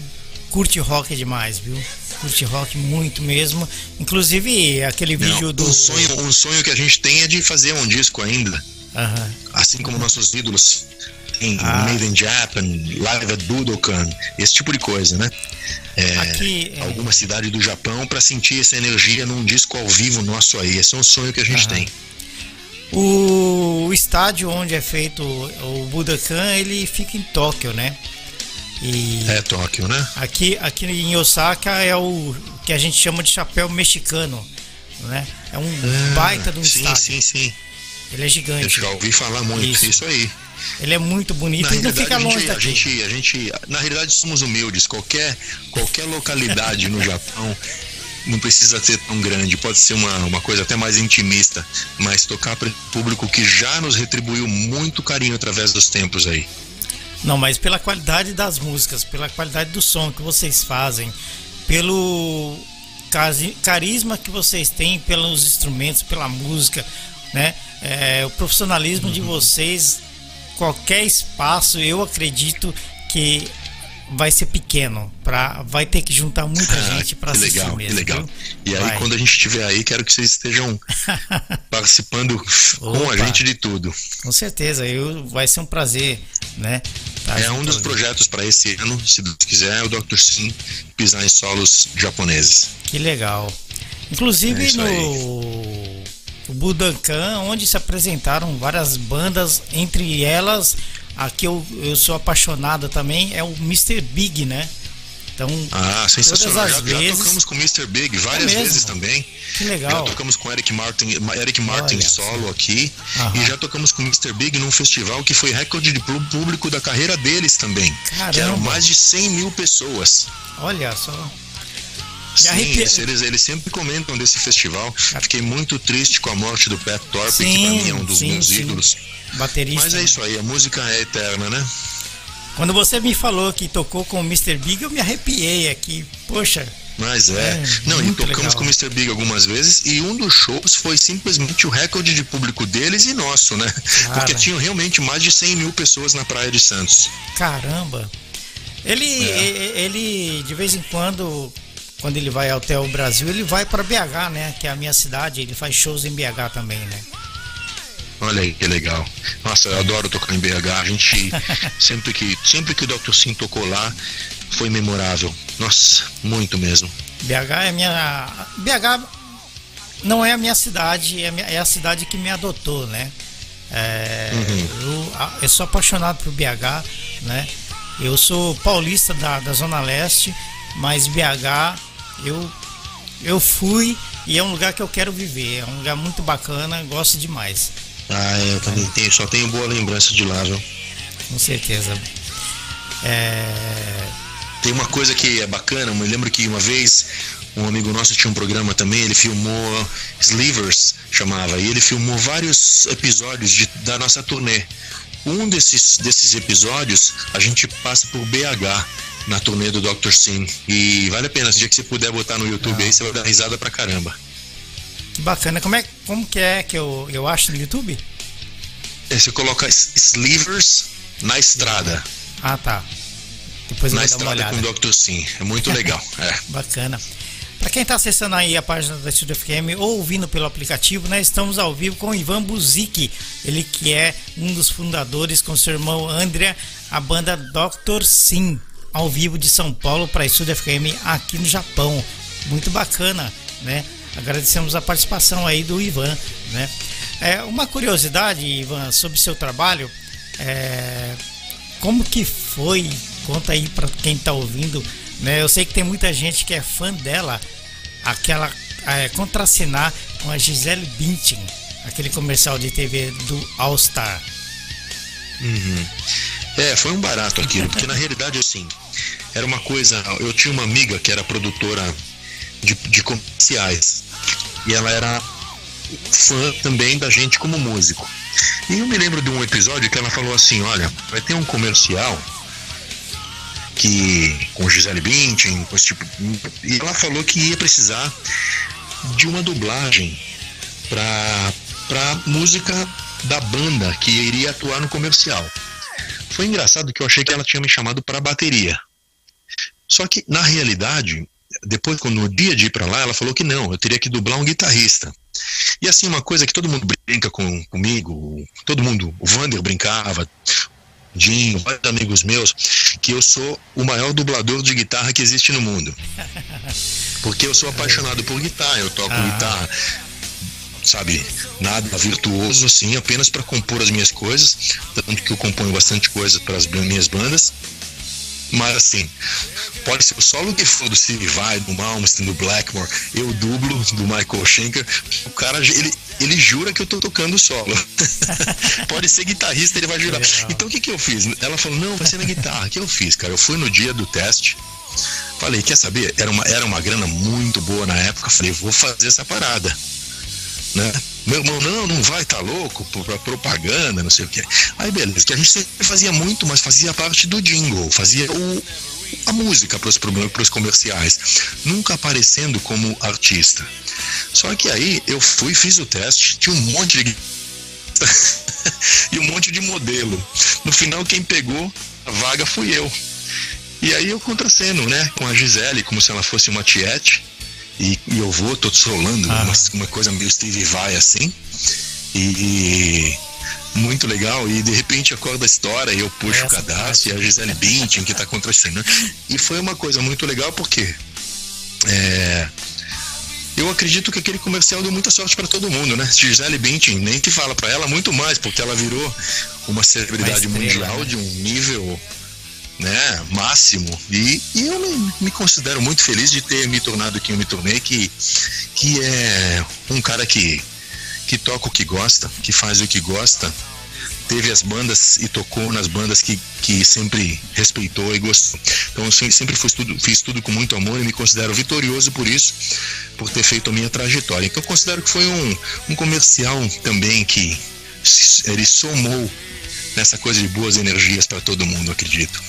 curte rock demais, viu? Curte rock muito mesmo. Inclusive aquele Não, vídeo do. Um sonho, um sonho que a gente tem é de fazer um disco ainda. Uhum. Assim como nossos ídolos em ah. Made in Japan, Live at Budokan, esse tipo de coisa, né? É, Aqui, é... Alguma cidade do Japão para sentir essa energia num disco ao vivo nosso aí. Esse é um sonho que a gente uhum. tem. O estádio onde é feito o Budokan, ele fica em Tóquio, né? E é Tóquio, né? Aqui, aqui em Osaka é o que a gente chama de chapéu mexicano, né? É um ah, baita de um sim, estádio. Sim, sim, Ele é gigante. Eu já ouvi falar muito isso, isso aí. Ele é muito bonito e não fica longe a gente, daqui. A gente, a gente, na realidade, somos humildes. Qualquer, qualquer localidade no (laughs) Japão não precisa ser tão grande, pode ser uma, uma coisa até mais intimista, mas tocar para público que já nos retribuiu muito carinho através dos tempos aí. Não, mas pela qualidade das músicas, pela qualidade do som que vocês fazem, pelo carisma que vocês têm pelos instrumentos, pela música, né? É, o profissionalismo uhum. de (laughs) vocês, qualquer espaço, eu acredito que vai ser pequeno, pra, vai ter que juntar muita ah, gente para assistir legal, mesmo. Que legal. E aí, vai. quando a gente estiver aí, quero que vocês estejam (laughs) participando com a gente de tudo. Com certeza, eu, vai ser um prazer, né? Tá é um dos projetos para esse ano, se Deus quiser, é o Dr. Sim pisar em solos japoneses. Que legal. Inclusive é no Budokan, onde se apresentaram várias bandas, entre elas a que eu, eu sou apaixonado também é o Mr. Big, né? Então, ah, sensacional. Já, vezes... já, tocamos com o Mr. Big várias é vezes também. Que legal. Já tocamos com Eric Martin, Eric Martin Olha. solo aqui. Aham. E já tocamos com o Mr. Big num festival que foi recorde de público da carreira deles também. Caramba. Que eram mais de 100 mil pessoas. Olha só. Sim, eles, eles sempre comentam desse festival. Fiquei muito triste com a morte do Pat Thorpe, sim, que pra mim é um dos sim, meus sim. ídolos. Baterista. Mas é isso aí, a música é eterna, né? Quando você me falou que tocou com o Mr. Big, eu me arrepiei aqui. Poxa. Mas é. é Não, e tocamos legal. com o Mr. Big algumas vezes e um dos shows foi simplesmente o recorde de público deles e nosso, né? Cara. Porque tinham realmente mais de 100 mil pessoas na Praia de Santos. Caramba! Ele, é. ele de vez em quando, quando ele vai ao Hotel Brasil, ele vai para BH, né? Que é a minha cidade. Ele faz shows em BH também, né? Olha aí que legal. Nossa, eu adoro tocar em BH. A gente (laughs) sempre que sempre que o Dr. Sim tocou lá foi memorável. Nossa, muito mesmo. BH é minha BH não é a minha cidade, é a, minha, é a cidade que me adotou, né? É, uhum. eu, eu, sou apaixonado por BH, né? Eu sou paulista da, da Zona Leste, mas BH eu, eu fui e é um lugar que eu quero viver. É um lugar muito bacana, gosto demais. Ah, é, eu também tenho, só tenho boa lembrança de lá, viu? Com certeza. É... Tem uma coisa que é bacana, eu me lembro que uma vez um amigo nosso tinha um programa também, ele filmou Slivers, chamava, e ele filmou vários episódios de, da nossa turnê. Um desses, desses episódios a gente passa por BH na turnê do Dr. Sim. E vale a pena, se dia que você puder botar no YouTube aí, você vai dar risada pra caramba. Que bacana. Como, é, como que é que eu, eu acho no YouTube? É, você coloca Slivers na estrada. Ah, tá. Depois na estrada com o Dr. Sim. É muito (laughs) legal. É. Bacana. Para quem está acessando aí a página da Studio FM ou ouvindo pelo aplicativo, né, estamos ao vivo com o Ivan Buzik, ele que é um dos fundadores com seu irmão André, a banda Dr. Sim, ao vivo de São Paulo para a Studio FM aqui no Japão. Muito bacana, né? Agradecemos a participação aí do Ivan, né? É, uma curiosidade, Ivan, sobre seu trabalho, é, como que foi? Conta aí para quem está ouvindo, né? Eu sei que tem muita gente que é fã dela, aquela é, contracenar com a Gisele Bündchen, aquele comercial de TV do All Star. Uhum. É, foi um barato aquilo, porque na realidade assim, era uma coisa. Eu tinha uma amiga que era produtora de, de comerciais. E ela era fã também da gente como músico. E eu me lembro de um episódio que ela falou assim: olha, vai ter um comercial que com Gisele Bündchen, com esse tipo, e ela falou que ia precisar de uma dublagem para para música da banda que iria atuar no comercial. Foi engraçado que eu achei que ela tinha me chamado para bateria. Só que na realidade depois, no dia de ir para lá, ela falou que não, eu teria que dublar um guitarrista. E assim, uma coisa que todo mundo brinca com, comigo, todo mundo, o Vander brincava, Dinho, vários amigos meus, que eu sou o maior dublador de guitarra que existe no mundo. (laughs) Porque eu sou apaixonado por guitarra, eu toco ah. guitarra, sabe, nada virtuoso assim, apenas para compor as minhas coisas, tanto que eu componho bastante coisa para as minhas bandas. Mas assim, pode ser o solo que for do Steve Vai, do Malmsteen, do Blackmore, eu dublo do Michael Schenker, o cara, ele, ele jura que eu tô tocando solo. (laughs) pode ser guitarrista, ele vai jurar. Então o que que eu fiz? Ela falou, não, vai ser na guitarra. O que eu fiz, cara? Eu fui no dia do teste, falei, quer saber? Era uma, era uma grana muito boa na época, falei, vou fazer essa parada, né? Meu irmão, não, não vai, tá louco, pra propaganda, não sei o que. Aí beleza, que a gente sempre fazia muito, mas fazia parte do jingle, fazia o, a música para os comerciais, nunca aparecendo como artista. Só que aí eu fui, fiz o teste, tinha um monte de (laughs) e um monte de modelo. No final, quem pegou a vaga fui eu. E aí eu contraceno, né, com a Gisele, como se ela fosse uma tiete. E, e eu vou, tô solando ah. uma, uma, coisa meio Steve Vai assim. E, muito legal e de repente acorda a história e eu puxo Essa o cadastro parte. e a Gisele Bündchen que está contracenando. E foi uma coisa muito legal porque é, eu acredito que aquele comercial deu muita sorte para todo mundo, né? Gisele Bündchen, nem que fala para ela muito mais, porque ela virou uma celebridade uma mundial né? de um nível né, máximo. E, e eu me, me, considero muito feliz de ter me tornado quem eu me tornei, que, que é um cara que, que toca o que gosta, que faz o que gosta, teve as bandas e tocou nas bandas que, que sempre respeitou e gostou. Então eu sempre fiz tudo, fiz tudo com muito amor e me considero vitorioso por isso, por ter feito a minha trajetória. Então eu considero que foi um, um comercial também que ele somou nessa coisa de boas energias para todo mundo, acredito.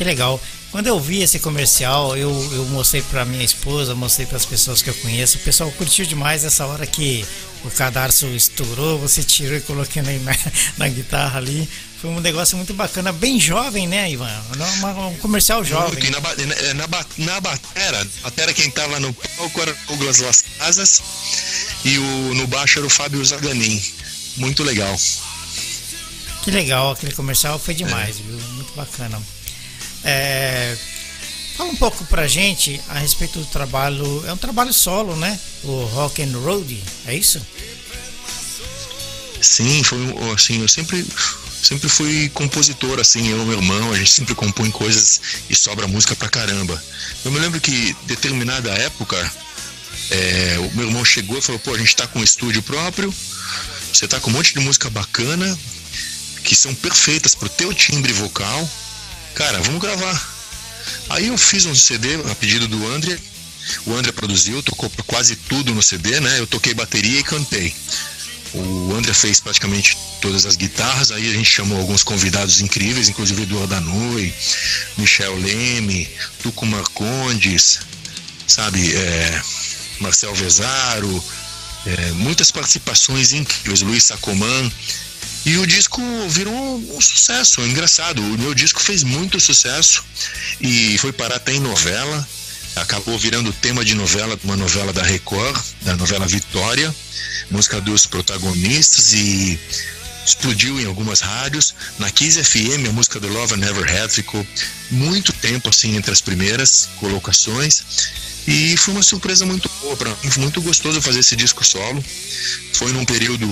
Que legal. Quando eu vi esse comercial, eu, eu mostrei para minha esposa, mostrei para as pessoas que eu conheço. O pessoal curtiu demais essa hora que o cadarço estourou, você tirou e colocou na, (laughs) na guitarra ali. Foi um negócio muito bacana, bem jovem, né, Ivan? um comercial jovem. Na, na, na, na batera, batera quem tava no palco era o Douglas Las Casas e o, no baixo era o Fábio Zaganin. Muito legal. Que legal, aquele comercial foi demais, é. viu? Muito bacana. É, fala um pouco pra gente a respeito do trabalho. É um trabalho solo, né? O Rock and Road, é isso? Sim, foi assim, eu sempre sempre fui compositor, assim, eu e meu irmão, a gente sempre compõe coisas e sobra música pra caramba. Eu me lembro que determinada época, é, o meu irmão chegou e falou, pô, a gente tá com um estúdio próprio, você tá com um monte de música bacana, que são perfeitas pro teu timbre vocal, cara, vamos gravar. Aí eu fiz um CD a pedido do André. O André produziu, tocou quase tudo no CD, né? Eu toquei bateria e cantei. O André fez praticamente todas as guitarras, aí a gente chamou alguns convidados incríveis, inclusive Eduardo Danui, Michel Leme, Tuco Marcondes, sabe, é, Marcel Vesaro, é, muitas participações incríveis, Luiz Sacoman. E o disco virou um sucesso, engraçado. O meu disco fez muito sucesso e foi parar até em novela. Acabou virando tema de novela, uma novela da Record, da novela Vitória, música dos protagonistas e explodiu em algumas rádios. Na Kiss FM, a música do Love I Never Had ficou muito tempo assim entre as primeiras colocações. E foi uma surpresa muito boa para mim, foi muito gostoso fazer esse disco solo. Foi num período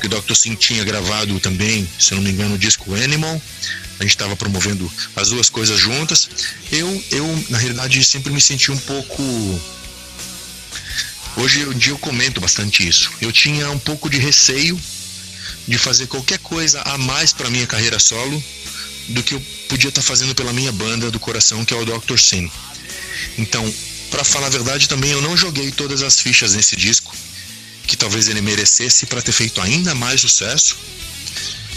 que o Dr. Sim tinha gravado também, se não me engano, o disco Animal. A gente estava promovendo as duas coisas juntas. Eu, eu, na realidade, sempre me senti um pouco. Hoje em dia eu comento bastante isso. Eu tinha um pouco de receio de fazer qualquer coisa a mais para minha carreira solo do que eu podia estar tá fazendo pela minha banda do coração, que é o Dr. Sim. Então, para falar a verdade, também eu não joguei todas as fichas nesse disco que talvez ele merecesse para ter feito ainda mais sucesso.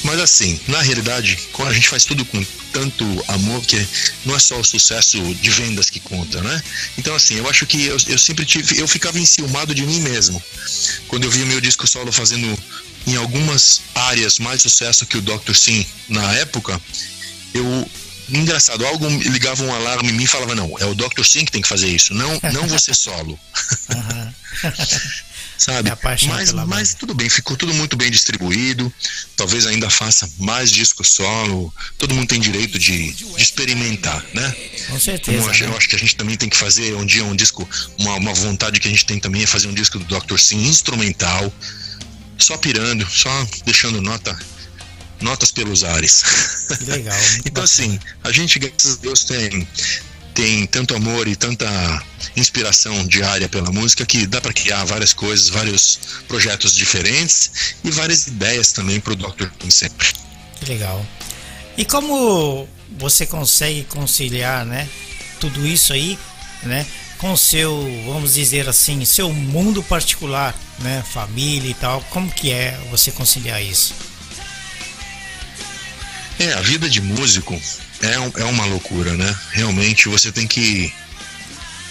Mas assim, na realidade, a gente faz tudo com tanto amor, que não é só o sucesso de vendas que conta, né? Então assim, eu acho que eu, eu sempre tive, eu ficava enciumado de mim mesmo. Quando eu vi o meu disco solo fazendo em algumas áreas mais sucesso que o Dr. Sim na época, eu engraçado, algo ligava um alarme em mim e falava, não, é o Dr. Sim que tem que fazer isso, não, não você solo. (laughs) (laughs) sabe? Mas, mas tudo bem, ficou tudo muito bem distribuído. Talvez ainda faça mais disco solo. Todo mundo tem direito de, de experimentar, né? Com certeza. Como eu, acho, né? eu acho que a gente também tem que fazer um dia um disco, uma, uma vontade que a gente tem também é fazer um disco do Dr. Sim instrumental, só pirando, só deixando nota notas pelos ares. Legal. (laughs) então, assim, a gente, graças a Deus, tem, tem tanto amor e tanta inspiração diária pela música que dá para criar várias coisas, vários projetos diferentes e várias ideias também para o Dr. King sempre. Que legal. E como você consegue conciliar, né, tudo isso aí, né, com seu, vamos dizer assim, seu mundo particular, né, família e tal, como que é você conciliar isso? É, a vida de músico é, é uma loucura, né? Realmente você tem que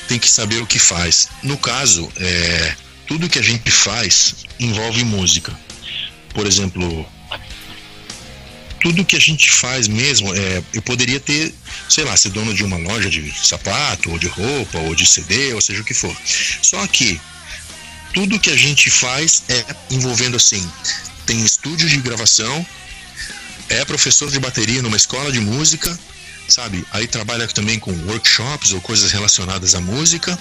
tem que saber o que faz. No caso, é, tudo que a gente faz envolve música. Por exemplo, tudo que a gente faz mesmo, é, eu poderia ter, sei lá, ser dono de uma loja de sapato, ou de roupa, ou de CD, ou seja o que for. Só que tudo que a gente faz é envolvendo assim tem estúdio de gravação, é professor de bateria numa escola de música, sabe? Aí trabalha também com workshops ou coisas relacionadas à música.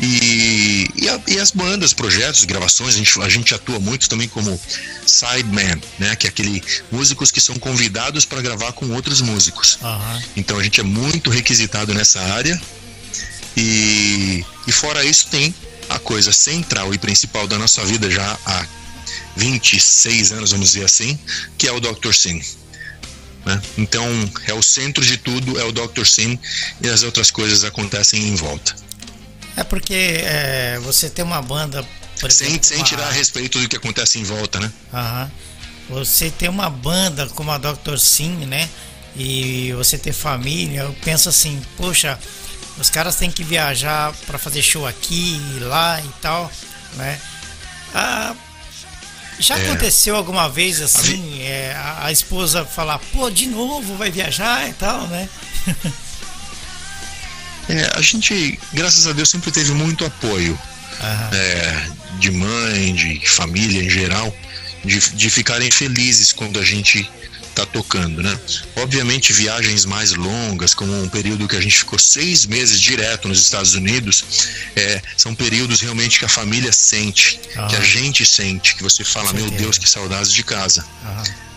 E, e, a, e as bandas, projetos, gravações, a gente, a gente atua muito também como sideman, né? Que é aquele músicos que são convidados para gravar com outros músicos. Uhum. Então a gente é muito requisitado nessa área. E, e fora isso tem a coisa central e principal da nossa vida já há 26 anos, vamos dizer assim, que é o Dr. Sim. Né? Então, é o centro de tudo, é o Dr. Sim e as outras coisas acontecem em volta. É porque é, você tem uma banda. sem, exemplo, sem uma... tirar a respeito do que acontece em volta, né? Aham. Você tem uma banda como a Dr. Sim, né? E você ter família, eu penso assim, poxa, os caras têm que viajar para fazer show aqui e lá e tal, né? Ah, já é. aconteceu alguma vez assim, a, é, a, a, esposa falar, pô, de novo vai viajar e tal, né? (laughs) é, a gente, graças a Deus, sempre teve muito apoio é, de mãe, de família em geral, de, de ficarem felizes quando a gente tá tocando, né? Obviamente viagens mais longas, como um período que a gente ficou seis meses direto nos Estados Unidos, é, são períodos realmente que a família sente, que a gente sente, que você fala, meu Deus, que saudades de casa,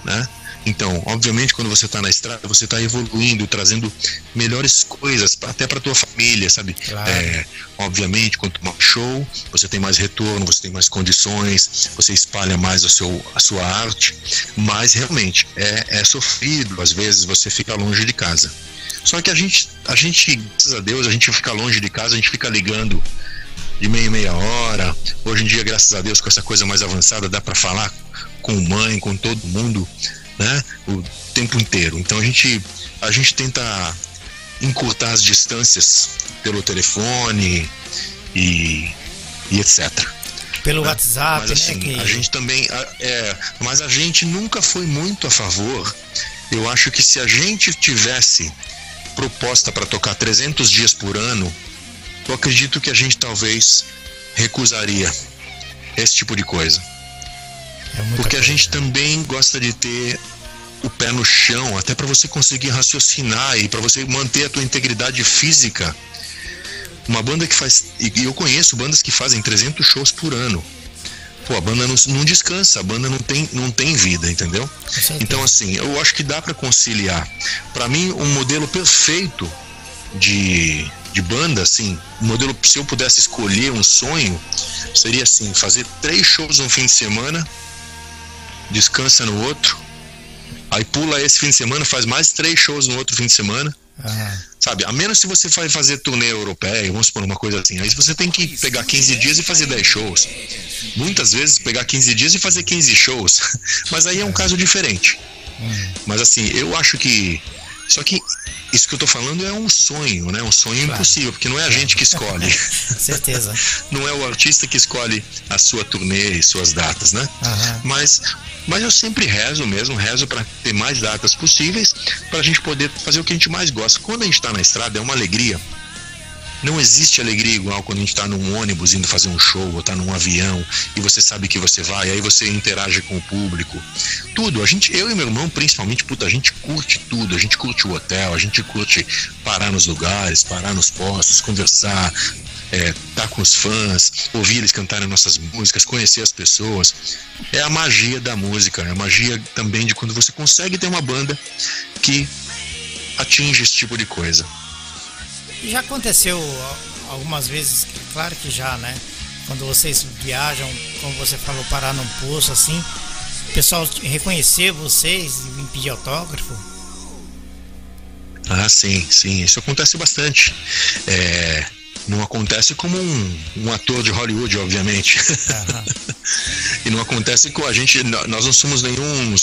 né? Então, obviamente, quando você está na estrada, você está evoluindo, trazendo melhores coisas até para tua família, sabe? Claro. É, obviamente, quanto mais show, você tem mais retorno, você tem mais condições, você espalha mais o seu, a sua arte, mas realmente é, é sofrido, às vezes você fica longe de casa. Só que a gente, a gente, graças a Deus, a gente fica longe de casa, a gente fica ligando de meia em meia hora. Hoje em dia, graças a Deus, com essa coisa mais avançada, dá para falar com mãe, com todo mundo né? O tempo inteiro. Então a gente, a gente tenta encurtar as distâncias pelo telefone e, e etc. Pelo né? WhatsApp, mas, assim, né? Que... A gente também. É, mas a gente nunca foi muito a favor. Eu acho que se a gente tivesse proposta para tocar 300 dias por ano, eu acredito que a gente talvez recusaria esse tipo de coisa. É Porque a gente também gosta de ter o pé no chão, até para você conseguir raciocinar e para você manter a tua integridade física. Uma banda que faz, e eu conheço bandas que fazem 300 shows por ano. Pô, a banda não, não descansa, a banda não tem, não tem vida, entendeu? Então, assim, eu acho que dá para conciliar. Para mim, um modelo perfeito de, de banda, assim, um modelo, se eu pudesse escolher um sonho, seria assim: fazer três shows no fim de semana descansa no outro, aí pula esse fim de semana, faz mais três shows no outro fim de semana. Sabe, a menos se você vai fazer turnê europeia, vamos supor uma coisa assim, aí você tem que pegar 15 dias e fazer 10 shows. Muitas vezes pegar 15 dias e fazer 15 shows. (laughs) Mas aí é um caso diferente. Hum. Mas assim, eu acho que. Só que isso que eu tô falando é um sonho, né? Um sonho claro. impossível, porque não é a gente que escolhe. (laughs) Certeza. não é o artista que escolhe a sua turnê e suas datas, né? Uhum. Mas, mas eu sempre rezo mesmo, rezo para ter mais datas possíveis, para a gente poder fazer o que a gente mais gosta. Quando a gente está na estrada, é uma alegria não existe alegria igual quando a gente está num ônibus indo fazer um show, ou está num avião e você sabe que você vai, aí você interage com o público. Tudo. A gente, eu e meu irmão, principalmente, puta, a gente curte tudo. A gente curte o hotel, a gente curte parar nos lugares, parar nos postos, conversar, é, tá com os fãs, ouvir eles cantarem nossas músicas, conhecer as pessoas. É a magia da música, é a magia também de quando você consegue ter uma banda que atinge esse tipo de coisa. Já aconteceu algumas vezes, claro que já, né? Quando vocês viajam, como você falou, parar num poço assim, o pessoal reconhecer vocês e pedir autógrafo? Ah, sim, sim, isso acontece bastante. É, não acontece como um, um ator de Hollywood, obviamente. Uhum. (laughs) e não acontece com a gente. Nós não somos nenhum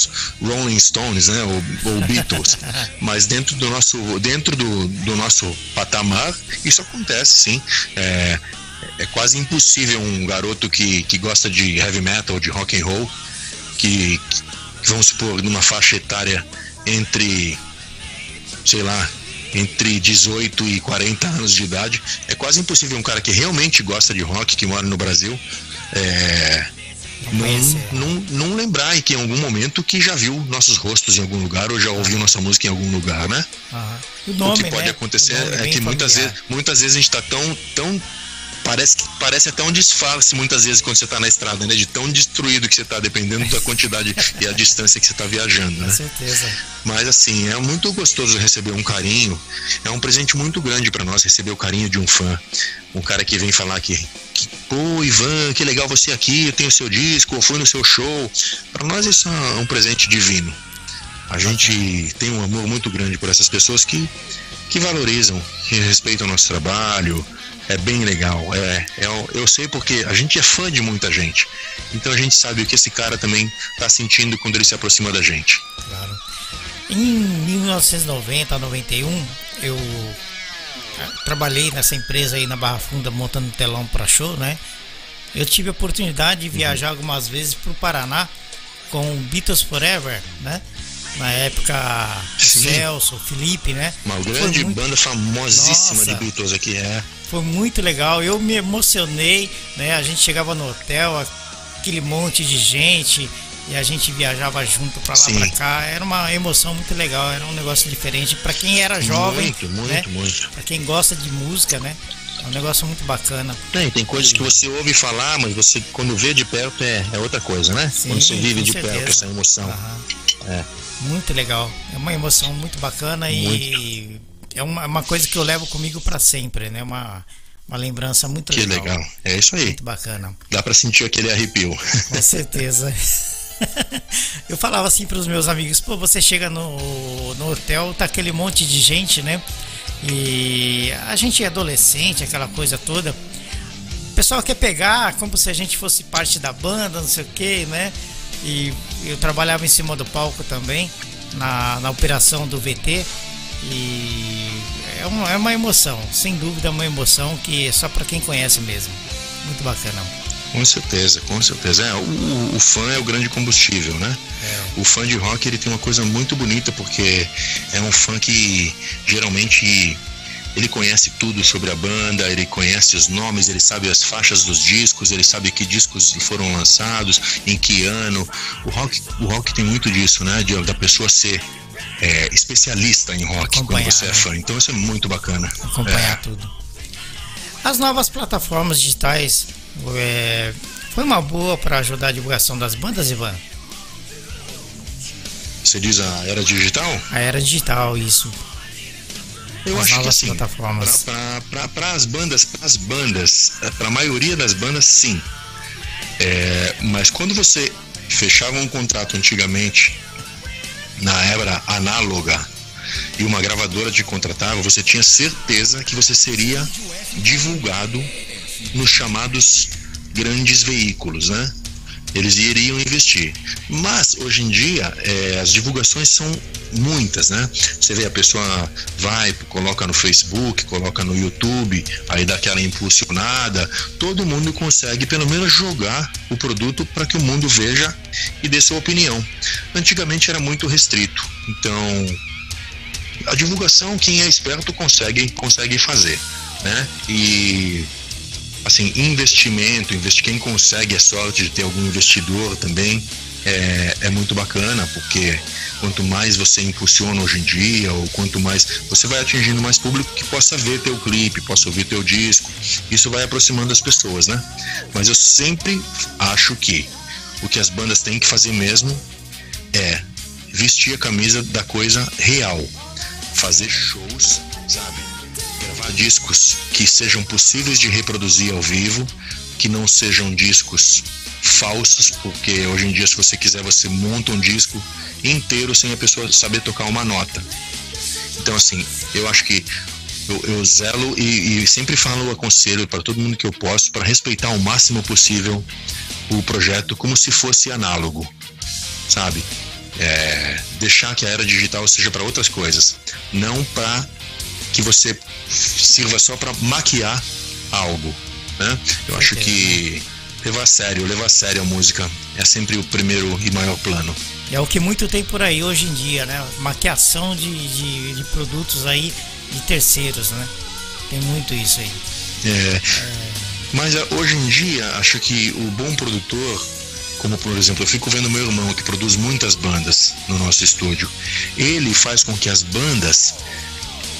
Rolling Stones, né? Ou, ou Beatles. mas dentro do nosso, dentro do, do nosso patamar, isso acontece, sim. É, é quase impossível um garoto que, que gosta de heavy metal, de rock and roll, que, que vamos supor, numa faixa etária entre, sei lá, entre 18 e 40 anos de idade. É quase impossível um cara que realmente gosta de rock, que mora no Brasil, é, não, não, não, lembrar que em algum momento que já viu nossos rostos em algum lugar ou já ouviu nossa música em algum lugar, né? O, nome, o que pode né? acontecer é que muitas vezes, muitas vezes a gente está tão, tão parece, parece até um disfarce muitas vezes quando você está na estrada, né? De tão destruído que você está, dependendo da quantidade e a distância que você está viajando, né? Com certeza. Mas assim, é muito gostoso receber um carinho. É um presente muito grande para nós receber o carinho de um fã. Um cara que vem falar que, que pô, Ivan, que legal você aqui, eu tenho seu disco, eu fui no seu show. Para nós isso é um presente divino. A gente tem um amor muito grande por essas pessoas que, que valorizam, que respeitam o nosso trabalho, é bem legal. É, é, eu sei porque a gente é fã de muita gente. Então a gente sabe o que esse cara também está sentindo quando ele se aproxima da gente. Claro. Em 1990, 91, eu trabalhei nessa empresa aí na Barra Funda montando telão para show, né? Eu tive a oportunidade de viajar uhum. algumas vezes para o Paraná com Beatles Forever, né? Na época, Sim. Celso, Felipe, né? Uma grande muito... banda famosíssima Nossa. de Beatles aqui, é. Foi muito legal, eu me emocionei, né? A gente chegava no hotel, aquele monte de gente, e a gente viajava junto para lá para cá. Era uma emoção muito legal, era um negócio diferente para quem era jovem, muito, muito, né? muito. Para quem gosta de música, né? É um negócio muito bacana. Tem, tem coisas que você ouve falar, mas você quando vê de perto é, é outra coisa, né? Sim, quando você vive de certeza. perto essa emoção. É. Muito legal. É uma emoção muito bacana muito. e é uma, uma coisa que eu levo comigo para sempre, né? Uma, uma lembrança muito que legal. Que legal. É isso aí. Muito bacana. Dá para sentir aquele arrepio. Com certeza. (laughs) eu falava assim para os meus amigos: pô, você chega no, no hotel, tá aquele monte de gente, né? E a gente é adolescente, aquela coisa toda. O pessoal quer pegar como se a gente fosse parte da banda, não sei o que, né? E eu trabalhava em cima do palco também, na, na operação do VT. E é uma, é uma emoção, sem dúvida, é uma emoção que é só para quem conhece mesmo. Muito bacana. Com certeza, com certeza. É, o, o fã é o grande combustível, né? É. O fã de rock ele tem uma coisa muito bonita porque é um fã que geralmente ele conhece tudo sobre a banda, ele conhece os nomes, ele sabe as faixas dos discos, ele sabe que discos foram lançados, em que ano. O rock, o rock tem muito disso, né? De, da pessoa ser é, especialista em rock quando você é né? fã. Então isso é muito bacana. Acompanhar é. tudo. As novas plataformas digitais é, foi uma boa para ajudar a divulgação das bandas, Ivan? Você diz a era digital? A era digital, isso. Eu As acho que assim, para as bandas, para as bandas, para a maioria das bandas, sim. É, mas quando você fechava um contrato antigamente na era análoga e uma gravadora te contratava, você tinha certeza que você seria divulgado nos chamados grandes veículos, né? Eles iriam investir. Mas hoje em dia é, as divulgações são muitas, né? Você vê a pessoa vai, coloca no Facebook, coloca no YouTube, aí dá aquela impulsionada. Todo mundo consegue pelo menos jogar o produto para que o mundo veja e dê sua opinião. Antigamente era muito restrito, então a divulgação quem é esperto consegue consegue fazer, né? E assim, investimento, investi quem consegue a sorte de ter algum investidor também é, é muito bacana, porque quanto mais você impulsiona hoje em dia, ou quanto mais você vai atingindo mais público que possa ver teu clipe, possa ouvir teu disco, isso vai aproximando as pessoas, né? Mas eu sempre acho que o que as bandas têm que fazer mesmo é vestir a camisa da coisa real, fazer shows, sabe? Gravar discos que sejam possíveis de reproduzir ao vivo, que não sejam discos falsos, porque hoje em dia, se você quiser, você monta um disco inteiro sem a pessoa saber tocar uma nota. Então, assim, eu acho que eu, eu zelo e, e, sempre falo, aconselho para todo mundo que eu posso, para respeitar o máximo possível o projeto como se fosse análogo, sabe? É, deixar que a era digital seja para outras coisas, não para que você sirva só para maquiar algo. Né? Eu acho que levar a sério, levar a sério a música é sempre o primeiro e maior plano. É o que muito tem por aí hoje em dia, né? Maquiação de, de, de produtos aí de terceiros, né? Tem muito isso aí. É. é... Mas ah, hoje em dia, acho que o bom produtor como por exemplo, eu fico vendo meu irmão que produz muitas bandas no nosso estúdio. Ele faz com que as bandas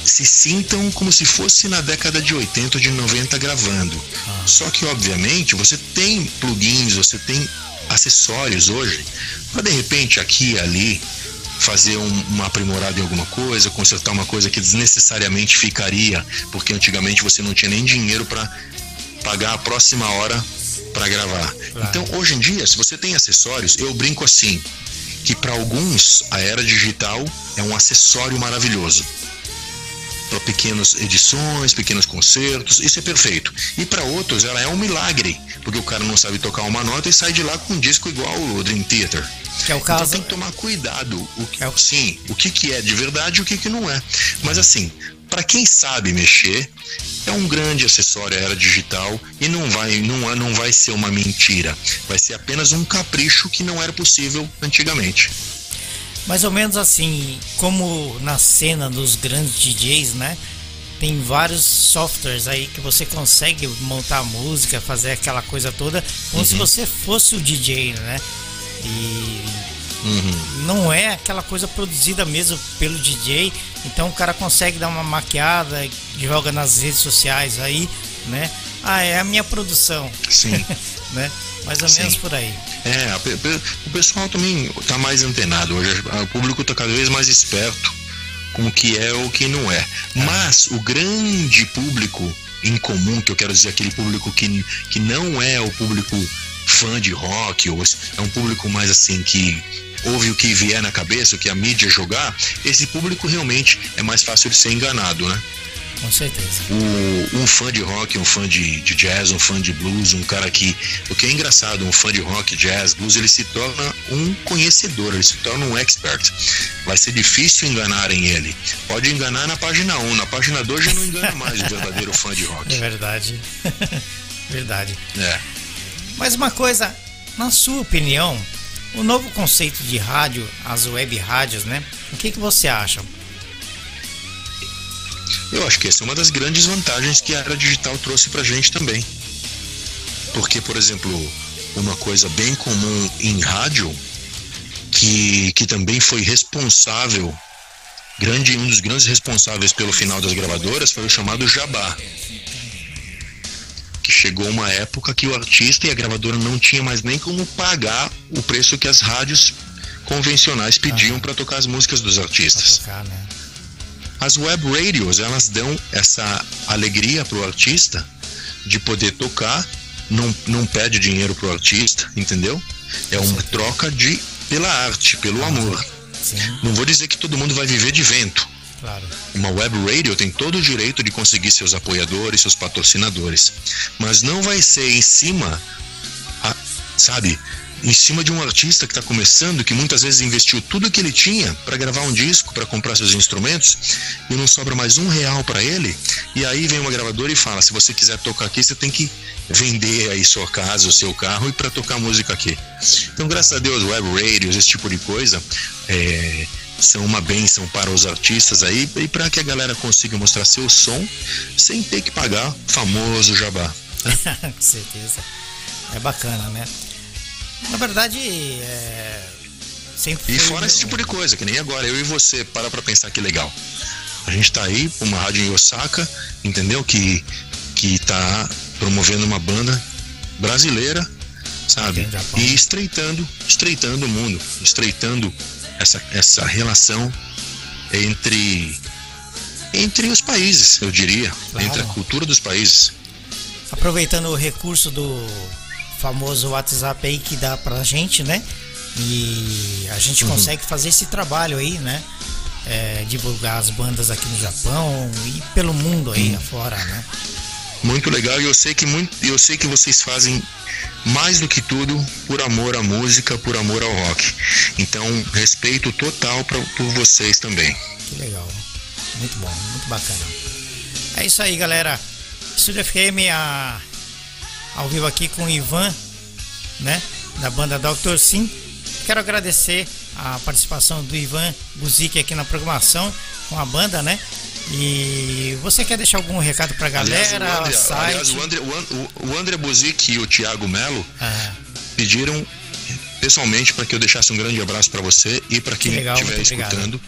se sintam como se fosse na década de 80 ou de 90 gravando. Ah. Só que, obviamente, você tem plugins, você tem acessórios hoje para de repente aqui e ali fazer um, uma aprimorada em alguma coisa, consertar uma coisa que desnecessariamente ficaria, porque antigamente você não tinha nem dinheiro para pagar a próxima hora para gravar. Então, hoje em dia, se você tem acessórios, eu brinco assim, que para alguns a era digital é um acessório maravilhoso pequenas edições, pequenos concertos, isso é perfeito. E para outros ela é um milagre, porque o cara não sabe tocar uma nota e sai de lá com um disco igual o Dream Theater. Que é o caso. Então tem que tomar cuidado. O, é o... Sim, o que, que é de verdade e o que, que não é. Mas assim, para quem sabe mexer, é um grande acessório a era digital e não vai, não, não vai ser uma mentira. Vai ser apenas um capricho que não era possível antigamente mais ou menos assim, como na cena dos grandes DJs, né? Tem vários softwares aí que você consegue montar música, fazer aquela coisa toda, como uhum. se você fosse o DJ, né? E uhum. não é aquela coisa produzida mesmo pelo DJ, então o cara consegue dar uma maquiada, joga nas redes sociais aí, né? Ah, é a minha produção. Sim. (laughs) né? Mais ou Sim. menos por aí. É, o pessoal também está mais antenado hoje. O público está cada vez mais esperto com o que é ou o que não é. é. Mas o grande público em comum, que eu quero dizer aquele público que, que não é o público fã de rock, ou é um público mais assim que ouve o que vier na cabeça, o que a mídia jogar, esse público realmente é mais fácil de ser enganado, né? Com certeza. O, um fã de rock, um fã de, de, jazz, um fã de blues, um cara que. O que é engraçado, um fã de rock, jazz, blues, ele se torna um conhecedor, ele se torna um expert. Vai ser difícil enganarem ele. Pode enganar na página 1, na página 2 já não engana mais o verdadeiro fã de rock. (laughs) É verdade. (laughs) verdade. É. Mas uma coisa, na sua opinião, o novo conceito de rádio, as web rádios, né? O que, que você acha? Eu acho que essa é uma das grandes vantagens que a era digital trouxe para gente também. Porque, por exemplo, uma coisa bem comum em rádio, que, que também foi responsável, grande, um dos grandes responsáveis pelo final das gravadoras foi o chamado jabá. Que chegou uma época que o artista e a gravadora não tinha mais nem como pagar o preço que as rádios convencionais pediam ah, para tocar as músicas dos artistas. Tocar, né? As web radios, elas dão essa alegria para o artista de poder tocar, não, não pede dinheiro para o artista, entendeu? É uma troca de pela arte, pelo amor. Sim. Não vou dizer que todo mundo vai viver de vento. Claro. Uma web radio tem todo o direito de conseguir seus apoiadores, seus patrocinadores, mas não vai ser em cima, a, sabe, em cima de um artista que está começando, que muitas vezes investiu tudo que ele tinha para gravar um disco, para comprar seus instrumentos, e não sobra mais um real para ele, e aí vem uma gravadora e fala: se você quiser tocar aqui, você tem que vender aí sua casa, o seu carro e para tocar música aqui. Então, graças a Deus, web radios, esse tipo de coisa, é, são uma bênção para os artistas aí e para que a galera consiga mostrar seu som sem ter que pagar famoso jabá. (laughs) Com certeza. É bacana, né? Na verdade, é... sempre. E fora esse tipo de coisa, que nem agora, eu e você, para pra pensar que legal. A gente tá aí uma rádio em Osaka, entendeu? Que, que tá promovendo uma banda brasileira, sabe? E estreitando, estreitando o mundo, estreitando essa, essa relação entre entre os países, eu diria, claro. entre a cultura dos países. Aproveitando o recurso do famoso WhatsApp aí que dá pra gente, né? E a gente uhum. consegue fazer esse trabalho aí, né? É, divulgar as bandas aqui no Japão e pelo mundo aí uhum. afora, né? Muito legal e eu sei que muito, eu sei que vocês fazem mais do que tudo por amor à música, por amor ao rock. Então, respeito total pra, por vocês também. Que legal. Muito bom, muito bacana. É isso aí, galera. Studio FM, a ao vivo aqui com o Ivan, né? Da banda Dr. Sim. Quero agradecer a participação do Ivan Buzik aqui na programação com a banda, né? E você quer deixar algum recado pra galera? Aliás, o André, site? Aliás, o André, o, o André Buzik e o Thiago Melo ah. pediram pessoalmente para que eu deixasse um grande abraço para você e para quem estiver escutando.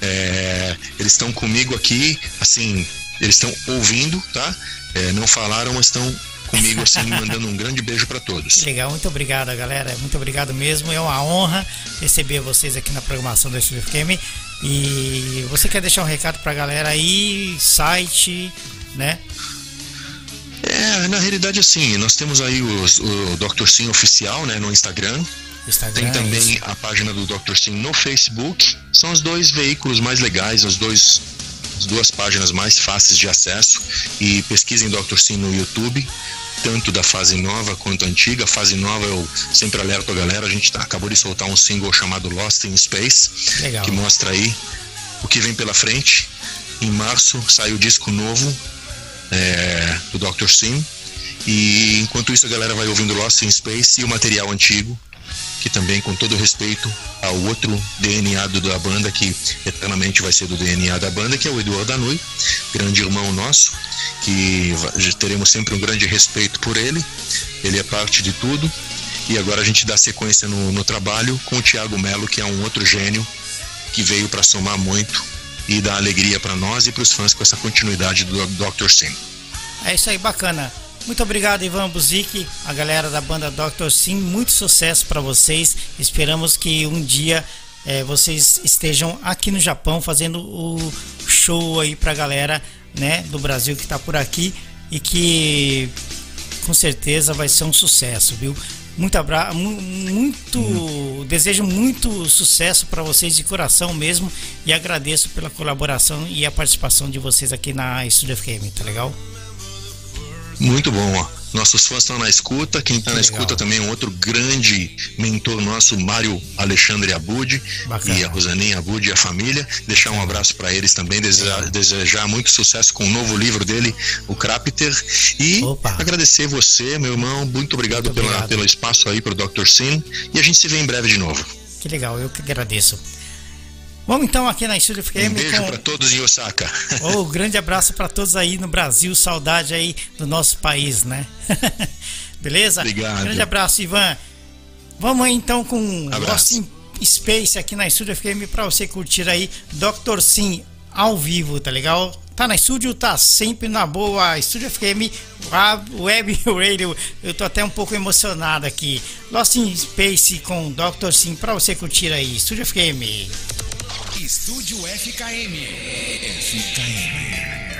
É, eles estão comigo aqui, assim, eles estão ouvindo, tá? É, não falaram, mas estão comigo assim, (laughs) mandando um grande beijo para todos. Legal, muito obrigado, galera. Muito obrigado mesmo. É uma honra receber vocês aqui na programação do Estúdio FM. E você quer deixar um recado pra galera aí, site, né? É, na realidade assim, nós temos aí os, o Dr. Sim oficial, né, no Instagram. Instagram Tem também isso. a página do Dr. Sim no Facebook. São os dois veículos mais legais, os dois as duas páginas mais fáceis de acesso e pesquisem Dr. Sim no YouTube tanto da fase nova quanto antiga. A fase nova eu sempre alerto a galera, a gente tá, acabou de soltar um single chamado Lost in Space, Legal. que mostra aí o que vem pela frente. Em março sai o disco novo é, do Dr. Sim. E enquanto isso a galera vai ouvindo Lost in Space e o material antigo, que também com todo respeito ao outro DNA do, da banda, que eternamente vai ser do DNA da banda, que é o Eduardo Danui, grande irmão nosso que teremos sempre um grande respeito por ele. Ele é parte de tudo. E agora a gente dá sequência no, no trabalho com o Tiago Melo, que é um outro gênio que veio para somar muito e dar alegria para nós e para os fãs com essa continuidade do Dr. Sim. É isso aí, bacana. Muito obrigado, Ivan Buzik, a galera da banda Dr. Sim. Muito sucesso para vocês. Esperamos que um dia é, vocês estejam aqui no Japão fazendo o show aí pra galera né, do Brasil que está por aqui e que com certeza vai ser um sucesso, viu? Muito abra muito uhum. desejo muito sucesso para vocês de coração mesmo e agradeço pela colaboração e a participação de vocês aqui na Studio FM, tá legal? Muito bom, ó. Nossos fãs estão na escuta. Quem está na legal. escuta também é um outro grande mentor nosso, Mário Alexandre Abud e a Rosaninha Abud e a família. Deixar um abraço para eles também, desejar, desejar, muito sucesso com o novo livro dele, o Crapter. E Opa. agradecer você, meu irmão. Muito obrigado, muito pela, obrigado. pelo espaço aí para o Dr. Sim. E a gente se vê em breve de novo. Que legal, eu que agradeço. Vamos então aqui na Estúdio FM. Um beijo com... para todos em Osaka. (laughs) Oh, grande abraço para todos aí no Brasil, saudade aí do nosso país, né? (laughs) Beleza? Obrigado. Grande abraço, Ivan. Vamos aí, então com Lost Space aqui na Estúdio FM para você curtir aí Dr. Sim ao vivo, tá legal? Tá na estúdio, tá sempre na boa. Estúdio FM, Web (laughs) Radio. Eu tô até um pouco emocionado aqui. Lost in Space com Dr. Sim para você curtir aí. Estúdio FM. Estúdio FKM. FKM.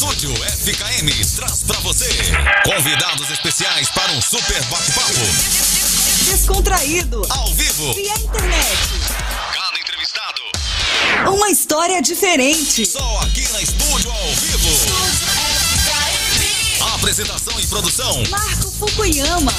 Estúdio FKM traz pra você convidados especiais para um super bate-papo. Descontraído. Ao vivo. Via internet. Cada entrevistado. Uma história diferente. Só aqui na Estúdio ao vivo. Apresentação e produção. Marco Fukuyama.